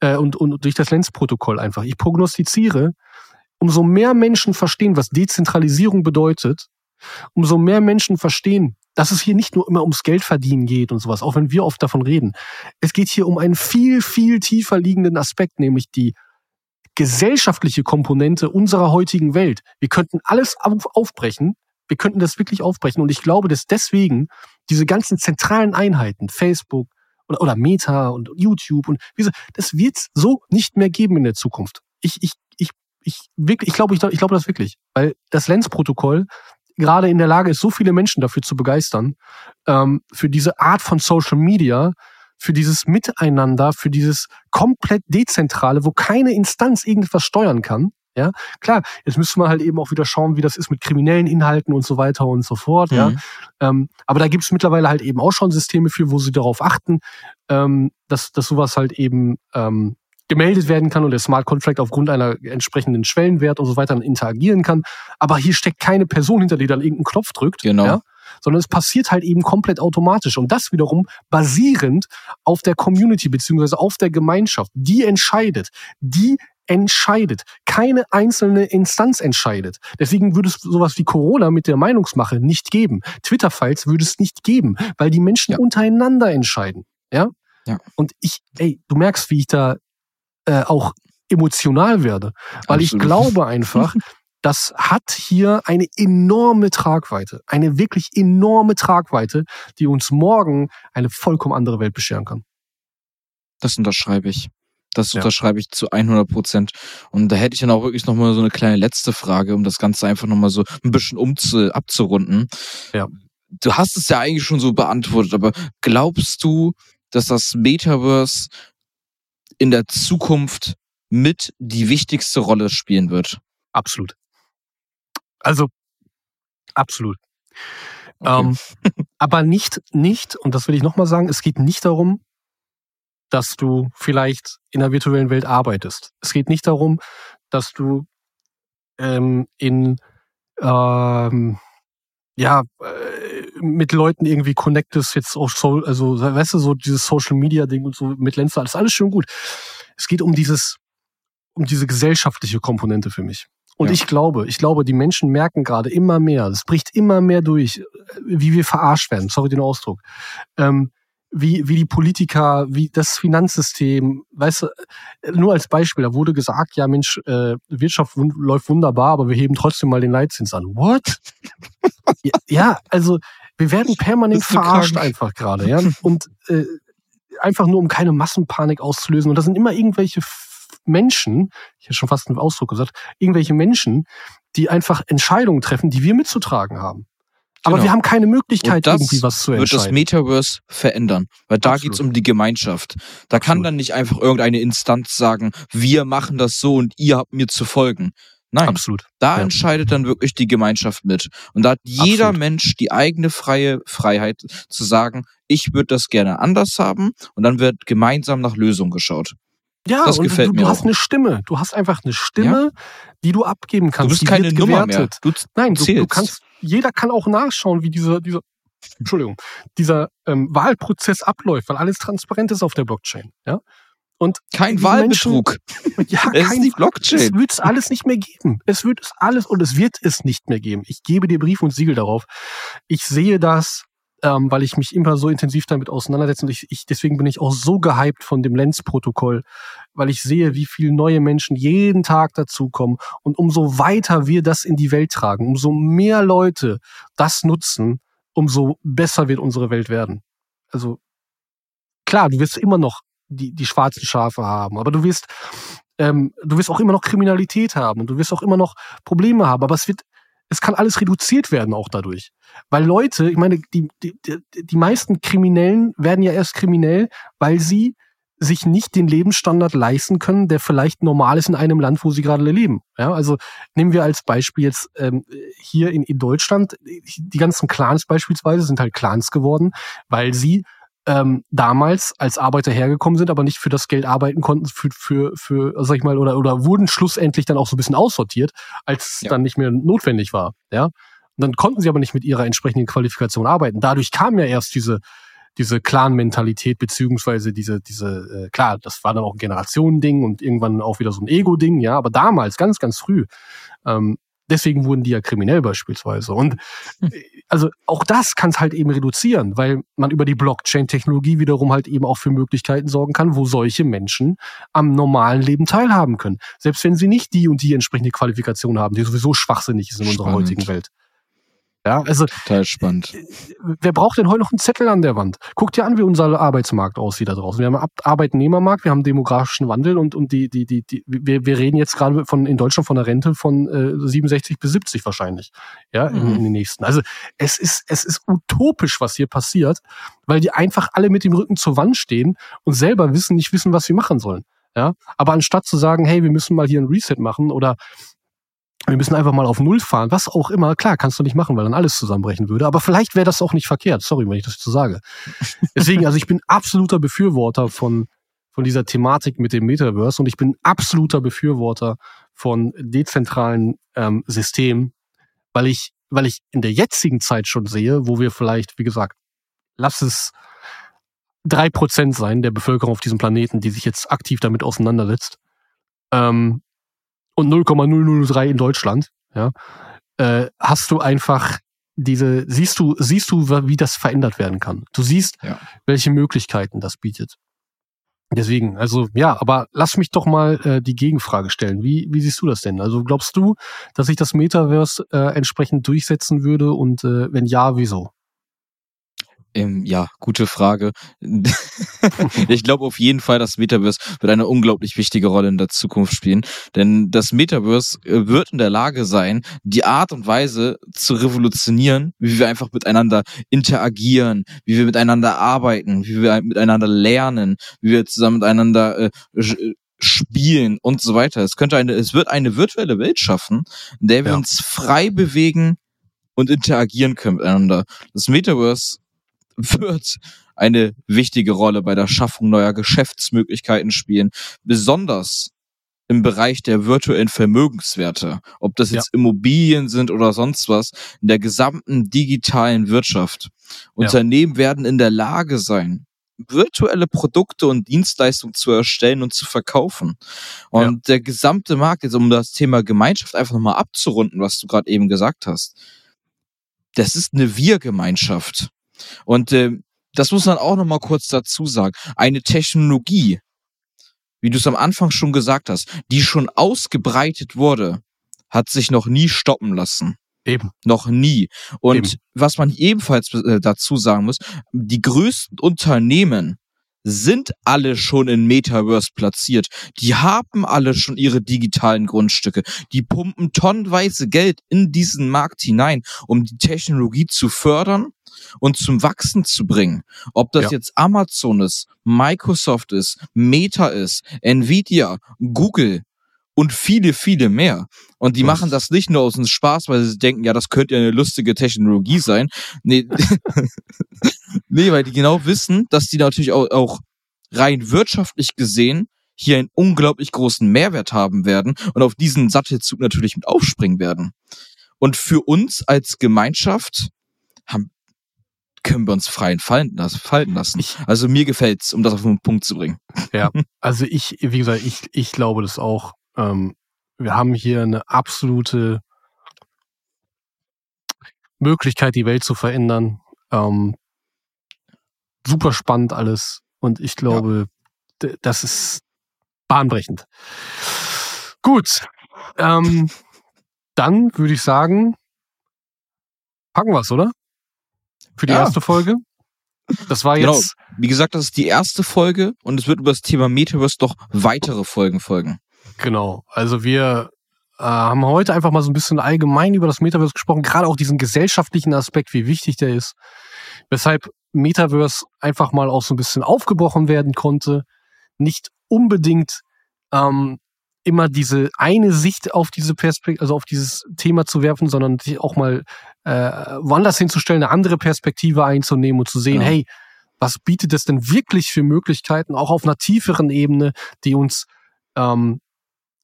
äh, und, und durch das Lenz-Protokoll einfach. Ich prognostiziere, umso mehr Menschen verstehen, was Dezentralisierung bedeutet, umso mehr Menschen verstehen, dass es hier nicht nur immer ums Geldverdienen geht und sowas, auch wenn wir oft davon reden. Es geht hier um einen viel, viel tiefer liegenden Aspekt, nämlich die gesellschaftliche Komponente unserer heutigen Welt. Wir könnten alles aufbrechen. Wir könnten das wirklich aufbrechen. Und ich glaube, dass deswegen diese ganzen zentralen Einheiten, Facebook oder, oder Meta und YouTube und wie das wird es so nicht mehr geben in der Zukunft. Ich, ich, ich, ich, wirklich, ich glaube, ich, ich glaube das wirklich. Weil das Lens-Protokoll gerade in der Lage ist, so viele Menschen dafür zu begeistern, ähm, für diese Art von Social Media, für dieses Miteinander, für dieses komplett dezentrale, wo keine Instanz irgendwas steuern kann. Ja, klar, jetzt müsste man halt eben auch wieder schauen, wie das ist mit kriminellen Inhalten und so weiter und so fort. Mhm. Ja, ähm, aber da gibt es mittlerweile halt eben auch schon Systeme für, wo sie darauf achten, ähm, dass, dass sowas halt eben ähm, gemeldet werden kann und der Smart Contract aufgrund einer entsprechenden Schwellenwert und so weiter interagieren kann. Aber hier steckt keine Person hinter, die dann irgendeinen Knopf drückt. Genau. Ja? sondern es passiert halt eben komplett automatisch. Und das wiederum basierend auf der Community beziehungsweise auf der Gemeinschaft. Die entscheidet. Die entscheidet. Keine einzelne Instanz entscheidet. Deswegen würde es sowas wie Corona mit der Meinungsmache nicht geben. Twitter-Files würde es nicht geben, weil die Menschen ja. untereinander entscheiden. Ja? ja. Und ich, ey, du merkst, wie ich da äh, auch emotional werde. Weil Absolut. ich glaube einfach, das hat hier eine enorme Tragweite, eine wirklich enorme Tragweite, die uns morgen eine vollkommen andere Welt bescheren kann. Das unterschreibe ich. Das ja. unterschreibe ich zu 100 Prozent. Und da hätte ich dann auch wirklich nochmal so eine kleine letzte Frage, um das Ganze einfach nochmal so ein bisschen umzu abzurunden. Ja. Du hast es ja eigentlich schon so beantwortet, aber glaubst du, dass das Metaverse in der Zukunft mit die wichtigste Rolle spielen wird? Absolut. Also, absolut. Okay. Ähm, aber nicht, nicht, und das will ich nochmal sagen, es geht nicht darum, dass du vielleicht in der virtuellen Welt arbeitest. Es geht nicht darum, dass du ähm, in ähm, ja äh, mit Leuten irgendwie connectest, jetzt auch so, also weißt du, so dieses Social Media Ding und so mit Lenzer, alles alles schön gut. Es geht um dieses, um diese gesellschaftliche Komponente für mich. Und ja. ich glaube, ich glaube, die Menschen merken gerade immer mehr, es bricht immer mehr durch, wie wir verarscht werden, sorry den Ausdruck. Ähm, wie, wie die Politiker, wie das Finanzsystem, weißt du, nur als Beispiel, da wurde gesagt, ja Mensch, äh, Wirtschaft wund läuft wunderbar, aber wir heben trotzdem mal den Leitzins an. What? ja, also wir werden permanent verarscht krank. einfach gerade, ja. Und äh, einfach nur, um keine Massenpanik auszulösen. Und da sind immer irgendwelche Menschen, ich hätte schon fast einen Ausdruck gesagt, irgendwelche Menschen, die einfach Entscheidungen treffen, die wir mitzutragen haben. Aber genau. wir haben keine Möglichkeit, irgendwie was zu entscheiden. wird das Metaverse verändern, weil da geht es um die Gemeinschaft. Da Absolut. kann dann nicht einfach irgendeine Instanz sagen, wir machen das so und ihr habt mir zu folgen. Nein, Absolut. da ja. entscheidet dann wirklich die Gemeinschaft mit. Und da hat jeder Absolut. Mensch die eigene freie Freiheit zu sagen, ich würde das gerne anders haben und dann wird gemeinsam nach Lösungen geschaut. Ja, das und gefällt du, du mir hast auch. eine Stimme. Du hast einfach eine Stimme, ja? die du abgeben kannst. Du bist keine Nummer mehr. Du, Nein, du, du, kannst. Jeder kann auch nachschauen, wie dieser dieser Entschuldigung dieser ähm, Wahlprozess abläuft, weil alles transparent ist auf der Blockchain. Ja. Und kein Wahlbetrug. Menschen, ja, es kein, ist die Blockchain. Es wird es alles nicht mehr geben. Es wird es alles und es wird es nicht mehr geben. Ich gebe dir Brief und Siegel darauf. Ich sehe das ähm, weil ich mich immer so intensiv damit auseinandersetze und ich, ich deswegen bin ich auch so gehypt von dem Lens-Protokoll, weil ich sehe, wie viele neue Menschen jeden Tag dazukommen und umso weiter wir das in die Welt tragen, umso mehr Leute das nutzen, umso besser wird unsere Welt werden. Also klar, du wirst immer noch die, die schwarzen Schafe haben, aber du wirst ähm, du wirst auch immer noch Kriminalität haben und du wirst auch immer noch Probleme haben, aber es wird es kann alles reduziert werden auch dadurch. Weil Leute, ich meine, die, die, die meisten Kriminellen werden ja erst kriminell, weil sie sich nicht den Lebensstandard leisten können, der vielleicht normal ist in einem Land, wo sie gerade leben. Ja, also nehmen wir als Beispiel jetzt ähm, hier in, in Deutschland, die ganzen Clans beispielsweise sind halt Clans geworden, weil sie ähm, damals als Arbeiter hergekommen sind, aber nicht für das Geld arbeiten konnten, für, für, für sag ich mal, oder, oder wurden schlussendlich dann auch so ein bisschen aussortiert, als ja. dann nicht mehr notwendig war. Ja. Und dann konnten sie aber nicht mit ihrer entsprechenden Qualifikation arbeiten. Dadurch kam ja erst diese, diese Clan-Mentalität, beziehungsweise diese, diese, äh, klar, das war dann auch ein Generationending und irgendwann auch wieder so ein Ego-Ding, ja, aber damals, ganz, ganz früh, ähm, deswegen wurden die ja kriminell beispielsweise. Und hm. äh, also auch das kann es halt eben reduzieren, weil man über die Blockchain-Technologie wiederum halt eben auch für Möglichkeiten sorgen kann, wo solche Menschen am normalen Leben teilhaben können. Selbst wenn sie nicht die und die entsprechende Qualifikation haben, die sowieso schwachsinnig ist in Spannend. unserer heutigen Welt. Ja, also total spannend. Äh, wer braucht denn heute noch einen Zettel an der Wand? Guckt dir an, wie unser Arbeitsmarkt aussieht da draußen. Wir haben einen Arbeitnehmermarkt, wir haben demografischen Wandel und, und die, die, die, die wir, wir reden jetzt gerade von in Deutschland von einer Rente von äh, 67 bis 70 wahrscheinlich. Ja, in, mhm. in den nächsten. Also es ist, es ist utopisch, was hier passiert, weil die einfach alle mit dem Rücken zur Wand stehen und selber wissen, nicht wissen, was sie machen sollen. Ja, aber anstatt zu sagen, hey, wir müssen mal hier ein Reset machen oder wir müssen einfach mal auf Null fahren, was auch immer. Klar, kannst du nicht machen, weil dann alles zusammenbrechen würde. Aber vielleicht wäre das auch nicht verkehrt. Sorry, wenn ich das so sage. Deswegen, also ich bin absoluter Befürworter von, von dieser Thematik mit dem Metaverse und ich bin absoluter Befürworter von dezentralen ähm, Systemen, weil ich, weil ich in der jetzigen Zeit schon sehe, wo wir vielleicht, wie gesagt, lass es drei Prozent sein der Bevölkerung auf diesem Planeten, die sich jetzt aktiv damit auseinandersetzt. Ähm, und 0,003 in Deutschland, ja, äh, hast du einfach diese, siehst du, siehst du, wie das verändert werden kann. Du siehst, ja. welche Möglichkeiten das bietet. Deswegen, also ja, aber lass mich doch mal äh, die Gegenfrage stellen. Wie, wie siehst du das denn? Also glaubst du, dass sich das Metaverse äh, entsprechend durchsetzen würde und äh, wenn ja, wieso? Ähm, ja, gute Frage. ich glaube auf jeden Fall, das Metaverse wird eine unglaublich wichtige Rolle in der Zukunft spielen. Denn das Metaverse äh, wird in der Lage sein, die Art und Weise zu revolutionieren, wie wir einfach miteinander interagieren, wie wir miteinander arbeiten, wie wir miteinander lernen, wie wir zusammen miteinander äh, äh spielen und so weiter. Es könnte eine, es wird eine virtuelle Welt schaffen, in der wir ja. uns frei bewegen und interagieren können miteinander. Das Metaverse wird eine wichtige Rolle bei der Schaffung neuer Geschäftsmöglichkeiten spielen, besonders im Bereich der virtuellen Vermögenswerte, ob das jetzt ja. Immobilien sind oder sonst was, in der gesamten digitalen Wirtschaft. Unternehmen ja. werden in der Lage sein, virtuelle Produkte und Dienstleistungen zu erstellen und zu verkaufen. Und ja. der gesamte Markt, jetzt um das Thema Gemeinschaft einfach nochmal abzurunden, was du gerade eben gesagt hast, das ist eine Wir-Gemeinschaft. Und äh, das muss man auch noch mal kurz dazu sagen. Eine Technologie, wie du es am Anfang schon gesagt hast, die schon ausgebreitet wurde, hat sich noch nie stoppen lassen. Eben. Noch nie. Und Eben. was man ebenfalls äh, dazu sagen muss, die größten Unternehmen sind alle schon in Metaverse platziert. Die haben alle schon ihre digitalen Grundstücke. Die pumpen tonnenweise Geld in diesen Markt hinein, um die Technologie zu fördern und zum Wachsen zu bringen. Ob das ja. jetzt Amazon ist, Microsoft ist, Meta ist, Nvidia, Google und viele, viele mehr. Und die Was? machen das nicht nur aus dem Spaß, weil sie denken, ja, das könnte ja eine lustige Technologie sein. Nee, nee weil die genau wissen, dass die natürlich auch, auch rein wirtschaftlich gesehen hier einen unglaublich großen Mehrwert haben werden und auf diesen Sattelzug natürlich mit aufspringen werden. Und für uns als Gemeinschaft können wir uns freien fallen lassen. Ich, also mir gefällt's, um das auf den Punkt zu bringen. Ja, also ich, wie gesagt, ich, ich glaube das auch. Ähm, wir haben hier eine absolute Möglichkeit, die Welt zu verändern. Ähm, super spannend alles. Und ich glaube, ja. das ist bahnbrechend. Gut. Ähm, dann würde ich sagen, packen wir es, oder? Für die ja. erste Folge. Das war genau. jetzt. Genau. Wie gesagt, das ist die erste Folge und es wird über das Thema Metaverse doch weitere Folgen folgen. Genau. Also wir äh, haben heute einfach mal so ein bisschen allgemein über das Metaverse gesprochen, gerade auch diesen gesellschaftlichen Aspekt, wie wichtig der ist. Weshalb Metaverse einfach mal auch so ein bisschen aufgebrochen werden konnte. Nicht unbedingt ähm, immer diese eine Sicht auf diese Perspektive, also auf dieses Thema zu werfen, sondern sich auch mal äh, woanders hinzustellen, eine andere Perspektive einzunehmen und zu sehen, ja. hey, was bietet es denn wirklich für Möglichkeiten, auch auf einer tieferen Ebene, die uns ähm,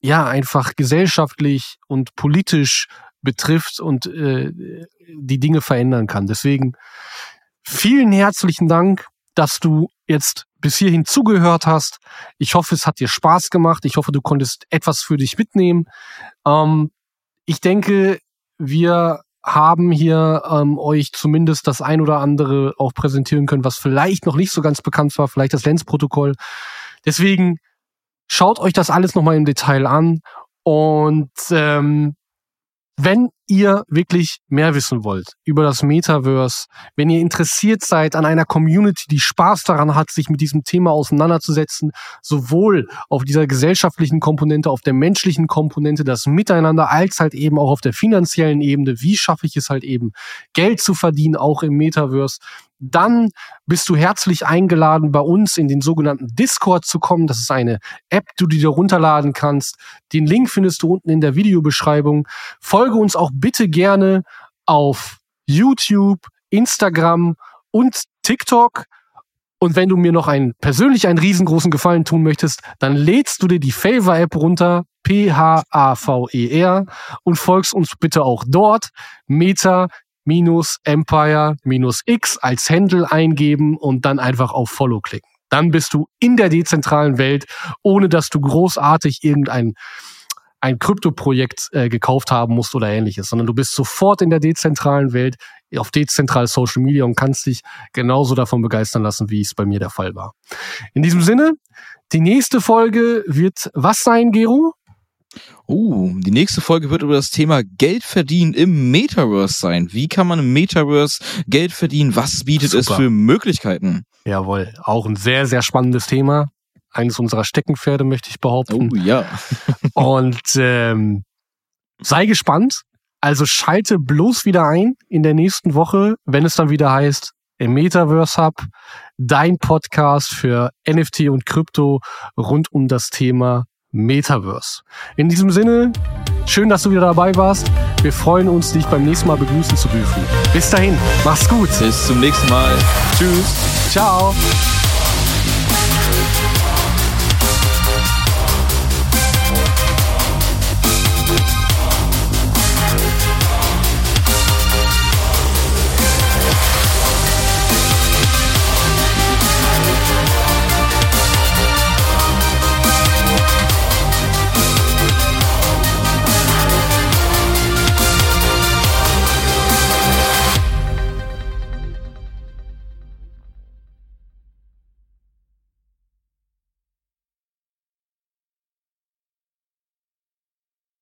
ja einfach gesellschaftlich und politisch betrifft und äh, die Dinge verändern kann. Deswegen vielen herzlichen Dank, dass du jetzt bis hierhin zugehört hast. Ich hoffe, es hat dir Spaß gemacht. Ich hoffe, du konntest etwas für dich mitnehmen. Ähm, ich denke, wir haben hier ähm, euch zumindest das ein oder andere auch präsentieren können, was vielleicht noch nicht so ganz bekannt war, vielleicht das Lenzprotokoll. Deswegen schaut euch das alles nochmal im Detail an und ähm, wenn ihr wirklich mehr wissen wollt über das Metaverse, wenn ihr interessiert seid an einer Community, die Spaß daran hat, sich mit diesem Thema auseinanderzusetzen, sowohl auf dieser gesellschaftlichen Komponente, auf der menschlichen Komponente, das Miteinander, als halt eben auch auf der finanziellen Ebene, wie schaffe ich es halt eben, Geld zu verdienen, auch im Metaverse, dann bist du herzlich eingeladen, bei uns in den sogenannten Discord zu kommen. Das ist eine App, die du dir runterladen kannst. Den Link findest du unten in der Videobeschreibung. Folge uns auch bitte gerne auf YouTube, Instagram und TikTok. Und wenn du mir noch einen persönlich einen riesengroßen Gefallen tun möchtest, dann lädst du dir die Favor-App runter, P-H-A-V-E-R, und folgst uns bitte auch dort. Meta minus Empire minus X als Handle eingeben und dann einfach auf Follow klicken. Dann bist du in der dezentralen Welt, ohne dass du großartig irgendein ein Kryptoprojekt äh, gekauft haben musst oder ähnliches, sondern du bist sofort in der dezentralen Welt, auf dezentral Social Media und kannst dich genauso davon begeistern lassen, wie es bei mir der Fall war. In diesem Sinne, die nächste Folge wird was sein, Gero? Uh, die nächste Folge wird über das Thema Geld verdienen im Metaverse sein. Wie kann man im Metaverse Geld verdienen? Was bietet Super. es für Möglichkeiten? Jawohl, auch ein sehr, sehr spannendes Thema. Eines unserer Steckenpferde, möchte ich behaupten. Oh ja. Und ähm, sei gespannt. Also schalte bloß wieder ein in der nächsten Woche, wenn es dann wieder heißt, im Metaverse Hub, dein Podcast für NFT und Krypto rund um das Thema Metaverse. In diesem Sinne, schön, dass du wieder dabei warst. Wir freuen uns, dich beim nächsten Mal begrüßen zu dürfen. Bis dahin, mach's gut. Bis zum nächsten Mal. Tschüss. Ciao.